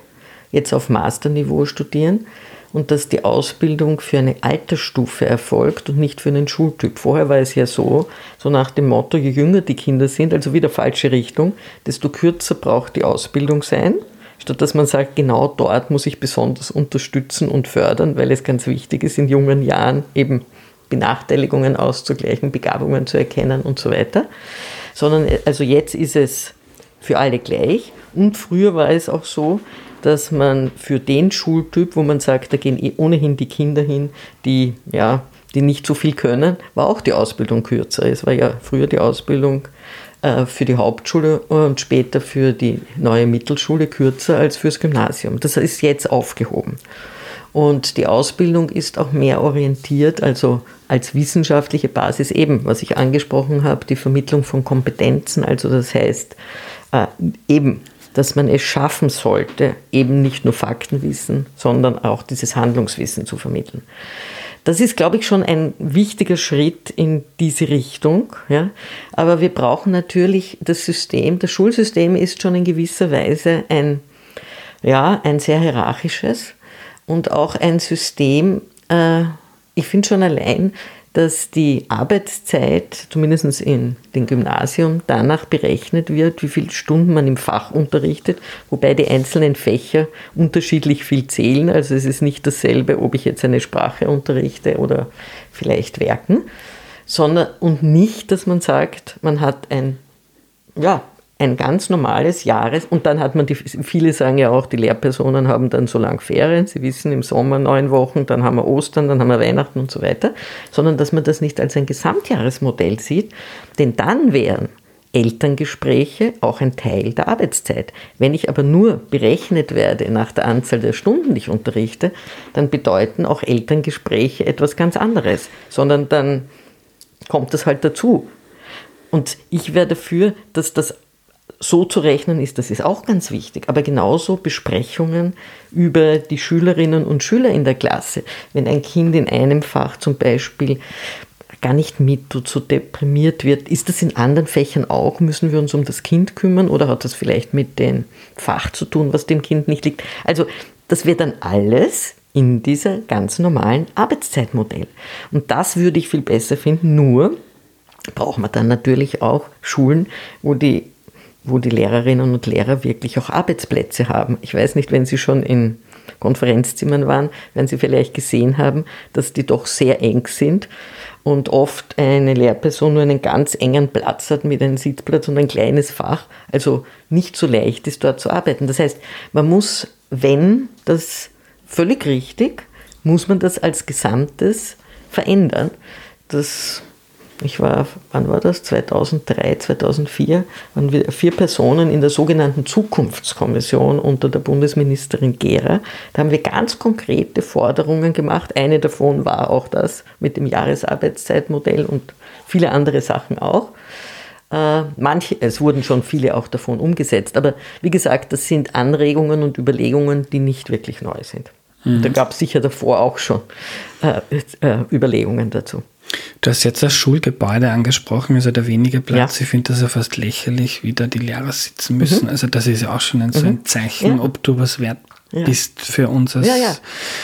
[SPEAKER 2] jetzt auf Masterniveau studieren und dass die Ausbildung für eine Altersstufe erfolgt und nicht für einen Schultyp. Vorher war es ja so, so nach dem Motto, je jünger die Kinder sind, also wieder falsche Richtung, desto kürzer braucht die Ausbildung sein, statt dass man sagt, genau dort muss ich besonders unterstützen und fördern, weil es ganz wichtig ist, in jungen Jahren eben Benachteiligungen auszugleichen, Begabungen zu erkennen und so weiter. Sondern also jetzt ist es für alle gleich. Und früher war es auch so, dass man für den Schultyp, wo man sagt, da gehen eh ohnehin die Kinder hin, die ja, die nicht so viel können, war auch die Ausbildung kürzer. Es war ja früher die Ausbildung äh, für die Hauptschule und später für die neue Mittelschule kürzer als fürs Gymnasium. Das ist jetzt aufgehoben. Und die Ausbildung ist auch mehr orientiert, also als wissenschaftliche Basis eben, was ich angesprochen habe, die Vermittlung von Kompetenzen. Also das heißt äh, eben dass man es schaffen sollte, eben nicht nur Faktenwissen, sondern auch dieses Handlungswissen zu vermitteln. Das ist, glaube ich, schon ein wichtiger Schritt in diese Richtung. Ja. Aber wir brauchen natürlich das System. Das Schulsystem ist schon in gewisser Weise ein, ja, ein sehr hierarchisches und auch ein System, äh, ich finde schon allein, dass die Arbeitszeit, zumindest in dem Gymnasium, danach berechnet wird, wie viele Stunden man im Fach unterrichtet, wobei die einzelnen Fächer unterschiedlich viel zählen. Also es ist nicht dasselbe, ob ich jetzt eine Sprache unterrichte oder vielleicht Werken, sondern und nicht, dass man sagt, man hat ein ja, ein ganz normales Jahres- und dann hat man die, viele sagen ja auch, die Lehrpersonen haben dann so lang Ferien, sie wissen im Sommer neun Wochen, dann haben wir Ostern, dann haben wir Weihnachten und so weiter, sondern dass man das nicht als ein Gesamtjahresmodell sieht, denn dann wären Elterngespräche auch ein Teil der Arbeitszeit. Wenn ich aber nur berechnet werde nach der Anzahl der Stunden, die ich unterrichte, dann bedeuten auch Elterngespräche etwas ganz anderes, sondern dann kommt das halt dazu. Und ich wäre dafür, dass das so zu rechnen ist, das ist auch ganz wichtig, aber genauso Besprechungen über die Schülerinnen und Schüler in der Klasse. Wenn ein Kind in einem Fach zum Beispiel gar nicht mit tut, so deprimiert wird, ist das in anderen Fächern auch? Müssen wir uns um das Kind kümmern oder hat das vielleicht mit dem Fach zu tun, was dem Kind nicht liegt? Also das wird dann alles in dieser ganz normalen Arbeitszeitmodell. Und das würde ich viel besser finden, nur braucht man dann natürlich auch Schulen, wo die wo die Lehrerinnen und Lehrer wirklich auch Arbeitsplätze haben. Ich weiß nicht, wenn Sie schon in Konferenzzimmern waren, werden Sie vielleicht gesehen haben, dass die doch sehr eng sind und oft eine Lehrperson nur einen ganz engen Platz hat mit einem Sitzplatz und ein kleines Fach, also nicht so leicht ist, dort zu arbeiten. Das heißt, man muss, wenn das völlig richtig, muss man das als Gesamtes verändern. Das ich war, wann war das? 2003, 2004, waren wir vier Personen in der sogenannten Zukunftskommission unter der Bundesministerin Gera. Da haben wir ganz konkrete Forderungen gemacht. Eine davon war auch das mit dem Jahresarbeitszeitmodell und viele andere Sachen auch. Äh, manche, es wurden schon viele auch davon umgesetzt, aber wie gesagt, das sind Anregungen und Überlegungen, die nicht wirklich neu sind. Mhm. Da gab es sicher davor auch schon äh, äh, Überlegungen dazu.
[SPEAKER 1] Du hast jetzt das Schulgebäude angesprochen, also der wenige Platz. Ja. Ich finde das ja fast lächerlich, wie da die Lehrer sitzen müssen. Mhm. Also das ist ja auch schon ein, so ein mhm. Zeichen, ja. ob du was wert ja. bist für uns.
[SPEAKER 2] ja, ja.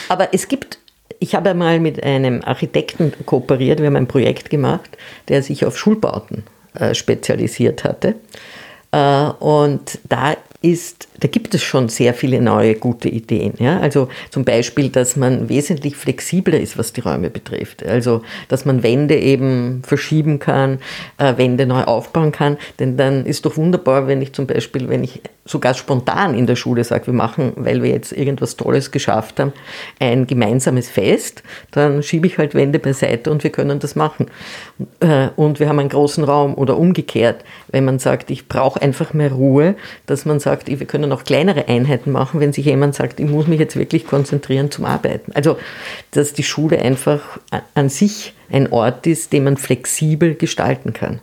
[SPEAKER 2] Aber es gibt, ich habe mal mit einem Architekten kooperiert, wir haben ein Projekt gemacht, der sich auf Schulbauten äh, spezialisiert hatte. Äh, und da ist da gibt es schon sehr viele neue gute Ideen. Ja? Also zum Beispiel, dass man wesentlich flexibler ist, was die Räume betrifft. Also, dass man Wände eben verschieben kann, äh, Wände neu aufbauen kann. Denn dann ist doch wunderbar, wenn ich zum Beispiel, wenn ich sogar spontan in der Schule sage, wir machen, weil wir jetzt irgendwas Tolles geschafft haben, ein gemeinsames Fest, dann schiebe ich halt Wände beiseite und wir können das machen. Äh, und wir haben einen großen Raum oder umgekehrt, wenn man sagt, ich brauche einfach mehr Ruhe, dass man sagt, wir können auch kleinere Einheiten machen, wenn sich jemand sagt, ich muss mich jetzt wirklich konzentrieren zum Arbeiten. Also, dass die Schule einfach an sich ein Ort ist, den man flexibel gestalten kann.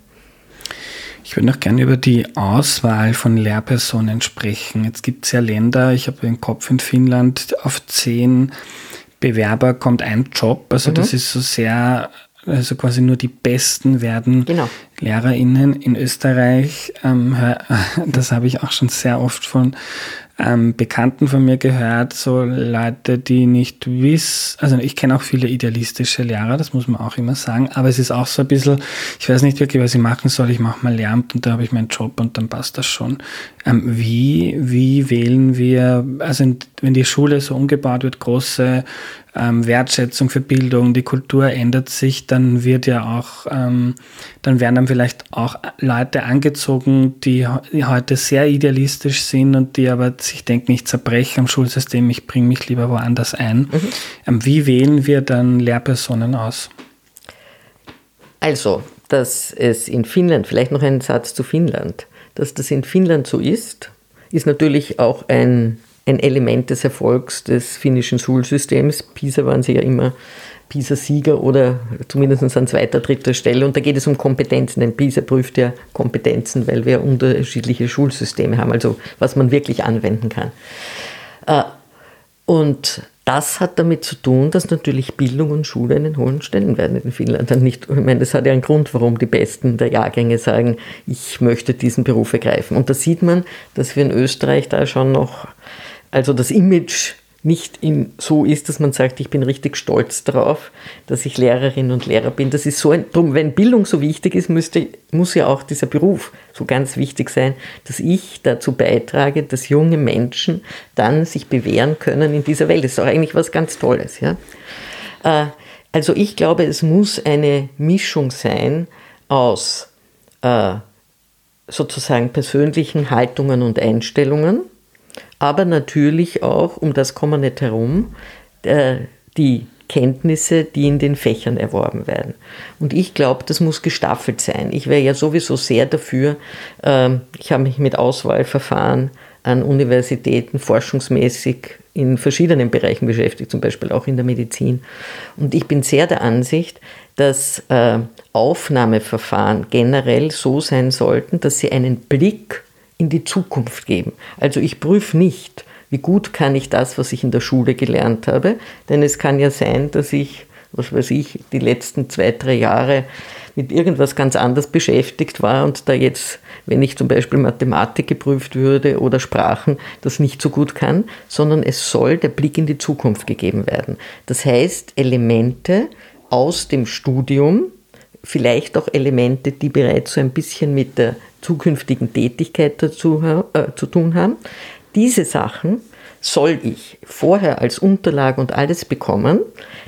[SPEAKER 1] Ich würde noch gerne über die Auswahl von Lehrpersonen sprechen. Jetzt gibt es ja Länder, ich habe den Kopf in Finnland, auf zehn Bewerber kommt ein Job. Also mhm. das ist so sehr also quasi nur die Besten werden genau. LehrerInnen in Österreich. Ähm, das habe ich auch schon sehr oft von ähm, Bekannten von mir gehört, so Leute, die nicht wissen, also ich kenne auch viele idealistische Lehrer, das muss man auch immer sagen, aber es ist auch so ein bisschen, ich weiß nicht wirklich, was ich machen soll, ich mache mal Lehramt und da habe ich meinen Job und dann passt das schon. Ähm, wie, wie wählen wir, also wenn die Schule so umgebaut wird, große ähm, Wertschätzung für Bildung, die Kultur ändert sich, dann wird ja auch, ähm, dann werden dann vielleicht auch Leute angezogen, die, die, heute sehr idealistisch sind und die aber sich denken, ich zerbreche am Schulsystem, ich bringe mich lieber woanders ein. Mhm. Ähm, wie wählen wir dann Lehrpersonen aus?
[SPEAKER 2] Also, dass es in Finnland, vielleicht noch ein Satz zu Finnland, dass das in Finnland so ist, ist natürlich auch ein ein Element des Erfolgs des finnischen Schulsystems. PISA waren sie ja immer PISA-Sieger oder zumindest an zweiter, dritter Stelle. Und da geht es um Kompetenzen, denn PISA prüft ja Kompetenzen, weil wir unterschiedliche Schulsysteme haben, also was man wirklich anwenden kann. Äh, und das hat damit zu tun, dass natürlich Bildung und Schule einen hohen Stellenwert in Finnland haben. Ich meine, das hat ja einen Grund, warum die Besten der Jahrgänge sagen, ich möchte diesen Beruf ergreifen. Und da sieht man, dass wir in Österreich da schon noch also das Image nicht in, so ist, dass man sagt, ich bin richtig stolz darauf, dass ich Lehrerin und Lehrer bin. Das ist so ein, drum, wenn Bildung so wichtig ist, müsste, muss ja auch dieser Beruf so ganz wichtig sein, dass ich dazu beitrage, dass junge Menschen dann sich bewähren können in dieser Welt. Das ist auch eigentlich was ganz Tolles, ja. Äh, also ich glaube, es muss eine Mischung sein aus äh, sozusagen persönlichen Haltungen und Einstellungen, aber natürlich auch, um das kommen wir nicht herum, äh, die Kenntnisse, die in den Fächern erworben werden. Und ich glaube, das muss gestaffelt sein. Ich wäre ja sowieso sehr dafür, ähm, ich habe mich mit Auswahlverfahren an Universitäten forschungsmäßig in verschiedenen Bereichen beschäftigt, zum Beispiel auch in der Medizin. Und ich bin sehr der Ansicht, dass äh, Aufnahmeverfahren generell so sein sollten, dass sie einen Blick in die Zukunft geben. Also ich prüfe nicht, wie gut kann ich das, was ich in der Schule gelernt habe, denn es kann ja sein, dass ich, was weiß ich, die letzten zwei, drei Jahre mit irgendwas ganz anders beschäftigt war und da jetzt, wenn ich zum Beispiel Mathematik geprüft würde oder Sprachen, das nicht so gut kann, sondern es soll der Blick in die Zukunft gegeben werden. Das heißt, Elemente aus dem Studium, vielleicht auch Elemente, die bereits so ein bisschen mit der zukünftigen Tätigkeit dazu äh, zu tun haben. Diese Sachen soll ich vorher als Unterlage und alles bekommen,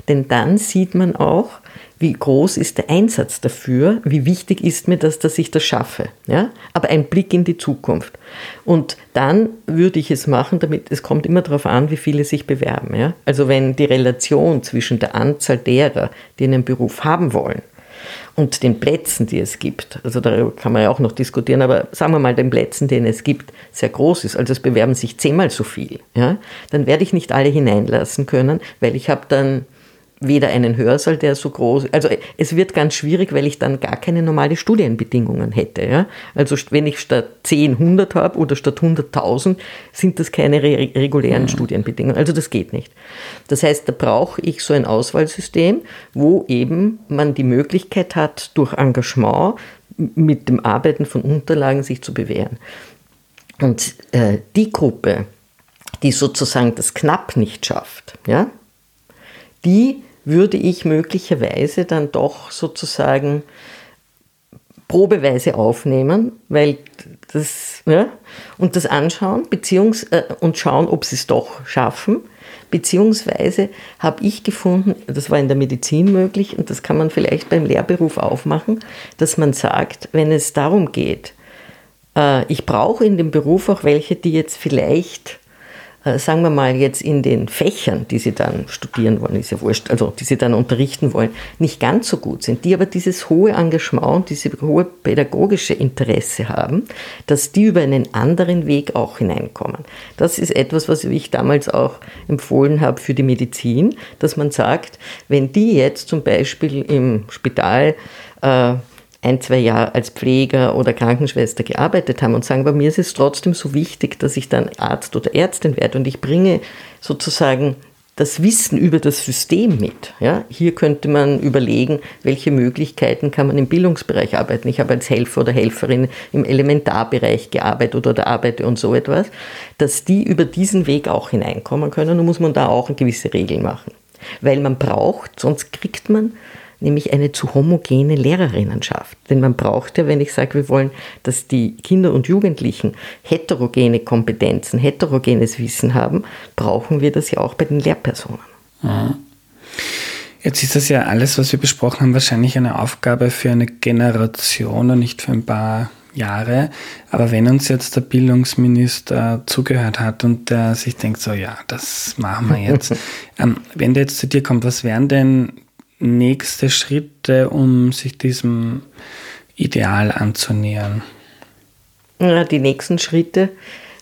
[SPEAKER 2] denn dann sieht man auch, wie groß ist der Einsatz dafür, wie wichtig ist mir das, dass ich das schaffe. Ja? Aber ein Blick in die Zukunft. Und dann würde ich es machen, damit es kommt immer darauf an, wie viele sich bewerben. Ja? Also wenn die Relation zwischen der Anzahl derer, die einen Beruf haben wollen, und den Plätzen, die es gibt, also darüber kann man ja auch noch diskutieren, aber sagen wir mal, den Plätzen, den es gibt, sehr groß ist, also es bewerben sich zehnmal so viel, ja, dann werde ich nicht alle hineinlassen können, weil ich habe dann weder einen Hörsaal, der so groß, also es wird ganz schwierig, weil ich dann gar keine normale Studienbedingungen hätte. Ja? Also wenn ich statt 10 100 habe oder statt 100.000, sind das keine re regulären mhm. Studienbedingungen. Also das geht nicht. Das heißt, da brauche ich so ein Auswahlsystem, wo eben man die Möglichkeit hat, durch Engagement mit dem Arbeiten von Unterlagen sich zu bewähren. Und äh, die Gruppe, die sozusagen das knapp nicht schafft, ja, die würde ich möglicherweise dann doch sozusagen probeweise aufnehmen, weil das, ja, und das anschauen, beziehungs, äh, und schauen, ob sie es doch schaffen. Beziehungsweise habe ich gefunden, das war in der Medizin möglich und das kann man vielleicht beim Lehrberuf aufmachen, dass man sagt, wenn es darum geht, äh, ich brauche in dem Beruf auch welche, die jetzt vielleicht sagen wir mal jetzt in den Fächern, die sie dann studieren wollen, ist ja wurscht, also die sie dann unterrichten wollen, nicht ganz so gut sind, die aber dieses hohe Engagement und diese hohe pädagogische Interesse haben, dass die über einen anderen Weg auch hineinkommen. Das ist etwas, was ich damals auch empfohlen habe für die Medizin, dass man sagt, wenn die jetzt zum Beispiel im Spital äh, ein, zwei Jahre als Pfleger oder Krankenschwester gearbeitet haben und sagen, bei mir ist es trotzdem so wichtig, dass ich dann Arzt oder Ärztin werde und ich bringe sozusagen das Wissen über das System mit. Ja? Hier könnte man überlegen, welche Möglichkeiten kann man im Bildungsbereich arbeiten. Ich habe als Helfer oder Helferin im Elementarbereich gearbeitet oder arbeite und so etwas, dass die über diesen Weg auch hineinkommen können. und muss man da auch gewisse Regeln machen. Weil man braucht, sonst kriegt man nämlich eine zu homogene Lehrerinnenschaft. Denn man braucht ja, wenn ich sage, wir wollen, dass die Kinder und Jugendlichen heterogene Kompetenzen, heterogenes Wissen haben, brauchen wir das ja auch bei den Lehrpersonen.
[SPEAKER 1] Mhm. Jetzt ist das ja alles, was wir besprochen haben, wahrscheinlich eine Aufgabe für eine Generation und nicht für ein paar Jahre. Aber wenn uns jetzt der Bildungsminister zugehört hat und der sich denkt, so ja, das machen wir jetzt. ähm, wenn der jetzt zu dir kommt, was wären denn nächste Schritte, um sich diesem Ideal anzunähern?
[SPEAKER 2] Ja, die nächsten Schritte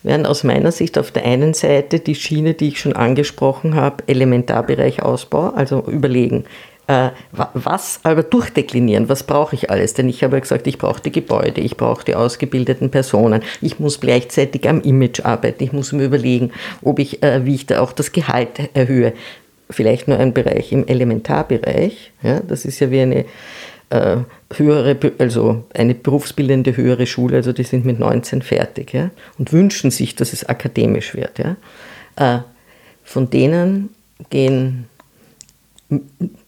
[SPEAKER 2] wären aus meiner Sicht auf der einen Seite die Schiene, die ich schon angesprochen habe, Elementarbereich Ausbau, also überlegen, äh, was, aber durchdeklinieren, was brauche ich alles? Denn ich habe ja gesagt, ich brauche die Gebäude, ich brauche die ausgebildeten Personen, ich muss gleichzeitig am Image arbeiten, ich muss mir überlegen, ob ich, äh, wie ich da auch das Gehalt erhöhe vielleicht nur ein Bereich im Elementarbereich. Ja, das ist ja wie eine äh, höhere, also eine berufsbildende höhere Schule, also die sind mit 19 fertig ja, und wünschen sich, dass es akademisch wird. Ja. Äh, von denen gehen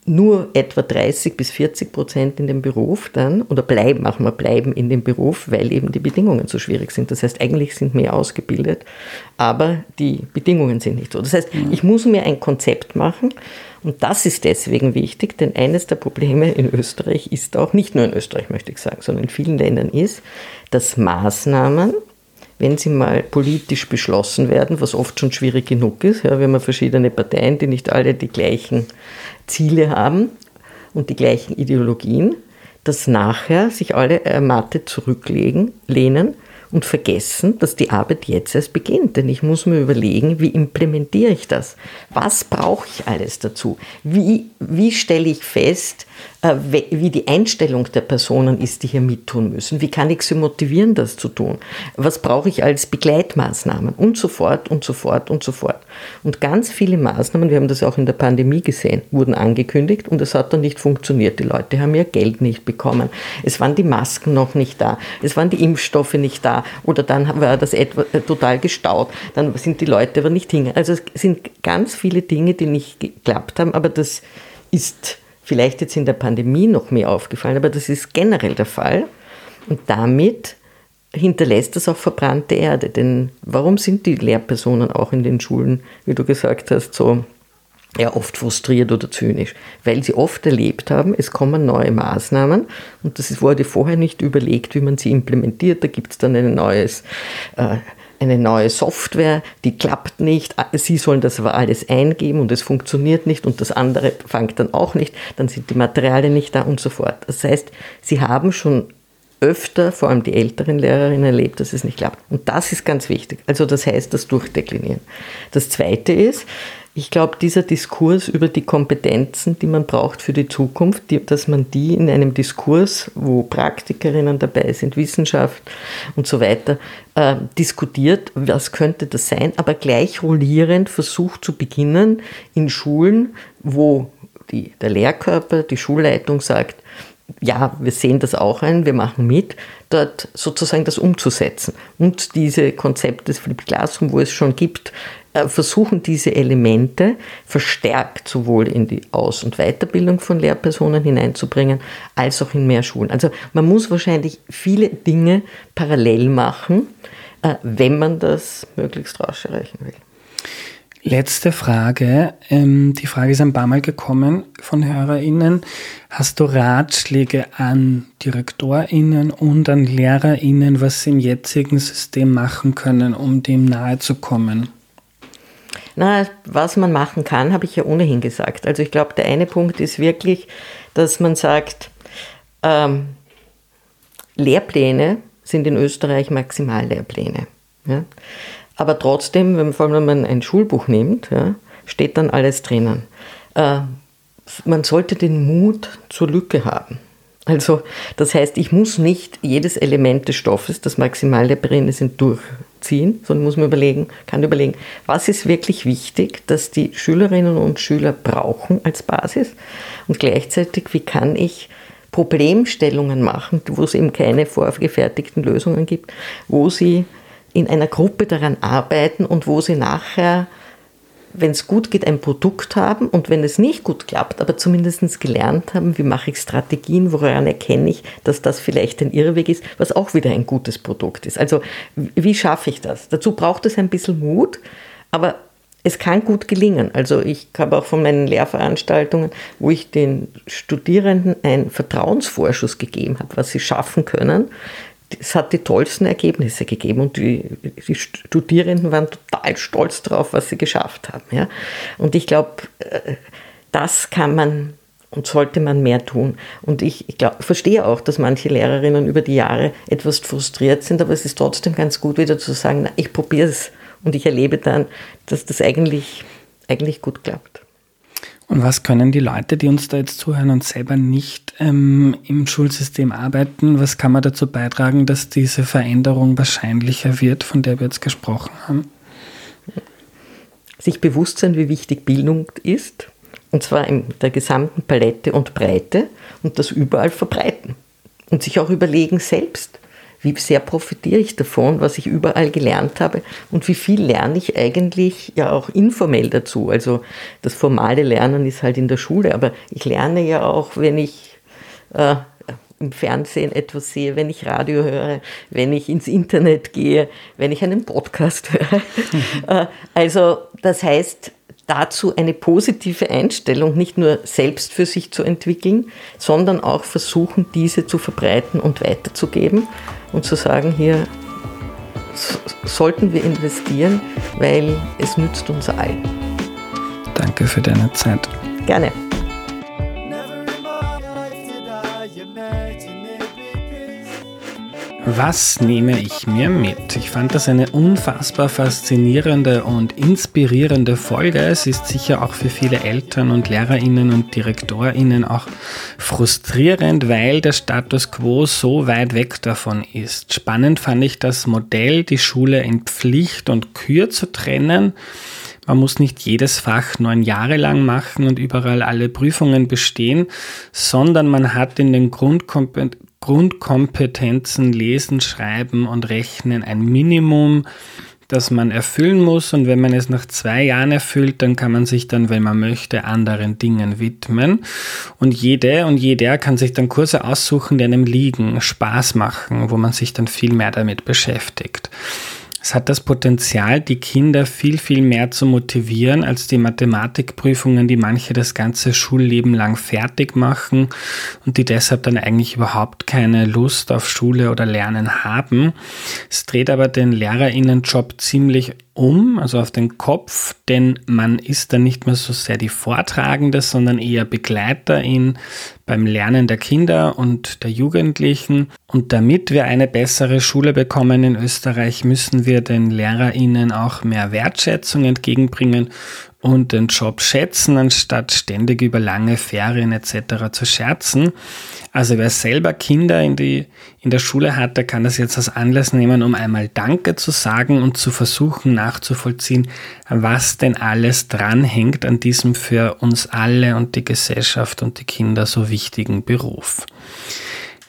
[SPEAKER 2] nur etwa 30 bis 40 Prozent in dem Beruf dann oder bleiben, machen wir bleiben in dem Beruf, weil eben die Bedingungen so schwierig sind. Das heißt, eigentlich sind mehr ausgebildet, aber die Bedingungen sind nicht so. Das heißt, ich muss mir ein Konzept machen und das ist deswegen wichtig, denn eines der Probleme in Österreich ist auch, nicht nur in Österreich möchte ich sagen, sondern in vielen Ländern ist, dass Maßnahmen, wenn sie mal politisch beschlossen werden, was oft schon schwierig genug ist, ja, wir haben verschiedene Parteien, die nicht alle die gleichen Ziele haben und die gleichen Ideologien, dass nachher sich alle ermattet zurücklegen, lehnen und vergessen, dass die Arbeit jetzt erst beginnt. Denn ich muss mir überlegen, wie implementiere ich das? Was brauche ich alles dazu? Wie, wie stelle ich fest, wie die Einstellung der Personen ist, die hier mittun müssen. Wie kann ich sie motivieren, das zu tun? Was brauche ich als Begleitmaßnahmen? Und so fort und so fort und so fort. Und ganz viele Maßnahmen, wir haben das auch in der Pandemie gesehen, wurden angekündigt und es hat dann nicht funktioniert. Die Leute haben ihr Geld nicht bekommen. Es waren die Masken noch nicht da. Es waren die Impfstoffe nicht da. Oder dann war das etwa äh, total gestaut. Dann sind die Leute aber nicht hingegangen. Also es sind ganz viele Dinge, die nicht geklappt haben, aber das ist vielleicht jetzt in der Pandemie noch mehr aufgefallen, aber das ist generell der Fall. Und damit hinterlässt das auch verbrannte Erde. Denn warum sind die Lehrpersonen auch in den Schulen, wie du gesagt hast, so ja, oft frustriert oder zynisch? Weil sie oft erlebt haben, es kommen neue Maßnahmen und das wurde vorher nicht überlegt, wie man sie implementiert. Da gibt es dann ein neues. Äh, eine neue Software, die klappt nicht, Sie sollen das aber alles eingeben und es funktioniert nicht und das andere fängt dann auch nicht, dann sind die Materialien nicht da und so fort. Das heißt, Sie haben schon öfter, vor allem die älteren Lehrerinnen, erlebt, dass es nicht klappt. Und das ist ganz wichtig. Also das heißt, das Durchdeklinieren. Das Zweite ist, ich glaube, dieser Diskurs über die Kompetenzen, die man braucht für die Zukunft, die, dass man die in einem Diskurs, wo Praktikerinnen dabei sind, Wissenschaft und so weiter, äh, diskutiert, was könnte das sein, aber gleich rollierend versucht zu beginnen in Schulen, wo die, der Lehrkörper, die Schulleitung sagt, ja, wir sehen das auch ein, wir machen mit, dort sozusagen das umzusetzen. Und diese Konzepte des Flip Classroom, wo es schon gibt, versuchen diese Elemente verstärkt sowohl in die Aus- und Weiterbildung von Lehrpersonen hineinzubringen, als auch in mehr Schulen. Also man muss wahrscheinlich viele Dinge parallel machen, äh, wenn man das möglichst rasch erreichen will.
[SPEAKER 1] Letzte Frage. Ähm, die Frage ist ein paar Mal gekommen von HörerInnen. Hast du Ratschläge an DirektorInnen und an LehrerInnen, was sie im jetzigen System machen können, um dem nahe zu kommen?
[SPEAKER 2] Na, was man machen kann, habe ich ja ohnehin gesagt. Also ich glaube, der eine Punkt ist wirklich, dass man sagt, ähm, Lehrpläne sind in Österreich Maximallehrpläne. Ja? Aber trotzdem, wenn, vor allem wenn man ein Schulbuch nimmt, ja, steht dann alles drinnen. Äh, man sollte den Mut zur Lücke haben. Also, das heißt, ich muss nicht jedes Element des Stoffes, das maximale drin sind, durchziehen, sondern muss mir überlegen, kann überlegen, was ist wirklich wichtig, dass die Schülerinnen und Schüler brauchen als Basis? Und gleichzeitig, wie kann ich Problemstellungen machen, wo es eben keine vorgefertigten Lösungen gibt, wo sie in einer Gruppe daran arbeiten und wo sie nachher, wenn es gut geht, ein Produkt haben und wenn es nicht gut klappt, aber zumindest gelernt haben, wie mache ich Strategien, woran erkenne ich, dass das vielleicht ein Irrweg ist, was auch wieder ein gutes Produkt ist. Also wie schaffe ich das? Dazu braucht es ein bisschen Mut, aber es kann gut gelingen. Also ich habe auch von meinen Lehrveranstaltungen, wo ich den Studierenden einen Vertrauensvorschuss gegeben habe, was sie schaffen können, es hat die tollsten Ergebnisse gegeben und die, die, Studierenden waren total stolz darauf, was sie geschafft haben. Ja? Und ich glaube, äh, das kann man und sollte man mehr tun. Und ich, ich glaub, verstehe auch, dass manche Lehrerinnen über die Jahre etwas frustriert sind, aber es ist trotzdem ganz gut, wieder zu sagen, na, ich probiere es und ich erlebe dann, dass das eigentlich, eigentlich gut klappt.
[SPEAKER 1] Und was können die Leute, die uns da jetzt zuhören und selber nicht ähm, im Schulsystem arbeiten, was kann man dazu beitragen, dass diese Veränderung wahrscheinlicher wird, von der wir jetzt gesprochen haben?
[SPEAKER 2] Sich bewusst sein, wie wichtig Bildung ist, und zwar in der gesamten Palette und Breite und das überall verbreiten. Und sich auch überlegen selbst, wie sehr profitiere ich davon, was ich überall gelernt habe und wie viel lerne ich eigentlich ja auch informell dazu. Also das formale Lernen ist halt in der Schule, aber ich lerne ja auch, wenn ich äh, im Fernsehen etwas sehe, wenn ich Radio höre, wenn ich ins Internet gehe, wenn ich einen Podcast höre. Äh, also das heißt, dazu eine positive Einstellung nicht nur selbst für sich zu entwickeln, sondern auch versuchen, diese zu verbreiten und weiterzugeben und zu sagen, hier sollten wir investieren, weil es nützt uns allen.
[SPEAKER 1] Danke für deine Zeit.
[SPEAKER 2] Gerne.
[SPEAKER 1] Was nehme ich mir mit? Ich fand das eine unfassbar faszinierende und inspirierende Folge. Es ist sicher auch für viele Eltern und Lehrerinnen und Direktorinnen auch frustrierend, weil der Status quo so weit weg davon ist. Spannend fand ich das Modell, die Schule in Pflicht und Kür zu trennen. Man muss nicht jedes Fach neun Jahre lang machen und überall alle Prüfungen bestehen, sondern man hat in den Grundkompetenzen Grundkompetenzen Lesen, Schreiben und Rechnen ein Minimum, das man erfüllen muss. Und wenn man es nach zwei Jahren erfüllt, dann kann man sich dann, wenn man möchte, anderen Dingen widmen. Und jede und jeder kann sich dann Kurse aussuchen, die einem liegen, Spaß machen, wo man sich dann viel mehr damit beschäftigt. Es hat das Potenzial, die Kinder viel, viel mehr zu motivieren als die Mathematikprüfungen, die manche das ganze Schulleben lang fertig machen und die deshalb dann eigentlich überhaupt keine Lust auf Schule oder Lernen haben. Es dreht aber den Lehrerinnenjob ziemlich um, also auf den Kopf, denn man ist dann nicht mehr so sehr die Vortragende, sondern eher Begleiterin beim Lernen der Kinder und der Jugendlichen. Und damit wir eine bessere Schule bekommen in Österreich, müssen wir den Lehrerinnen auch mehr Wertschätzung entgegenbringen und den Job schätzen, anstatt ständig über lange Ferien etc. zu scherzen. Also wer selber Kinder in, die, in der Schule hat, der kann das jetzt als Anlass nehmen, um einmal Danke zu sagen und zu versuchen nachzuvollziehen, was denn alles dranhängt an diesem für uns alle und die Gesellschaft und die Kinder so wichtigen Beruf.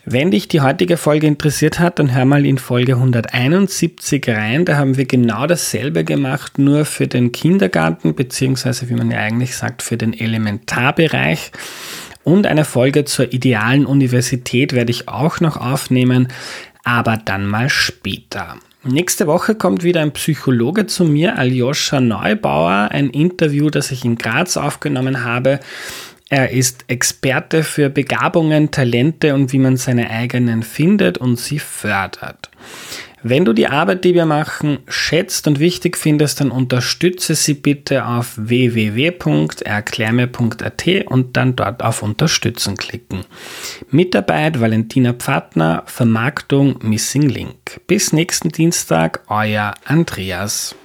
[SPEAKER 1] Wenn dich die heutige Folge interessiert hat, dann hör mal in Folge 171 rein. Da haben wir genau dasselbe gemacht, nur für den Kindergarten, beziehungsweise wie man ja eigentlich sagt, für den Elementarbereich. Und eine Folge zur idealen Universität werde ich auch noch aufnehmen, aber dann mal später. Nächste Woche kommt wieder ein Psychologe zu mir, Aljoscha Neubauer, ein Interview, das ich in Graz aufgenommen habe. Er ist Experte für Begabungen, Talente und wie man seine eigenen findet und sie fördert. Wenn du die Arbeit, die wir machen, schätzt und wichtig findest, dann unterstütze sie bitte auf www.erklärme.at und dann dort auf Unterstützen klicken. Mitarbeit Valentina Pfadner, Vermarktung Missing Link. Bis nächsten Dienstag, euer Andreas.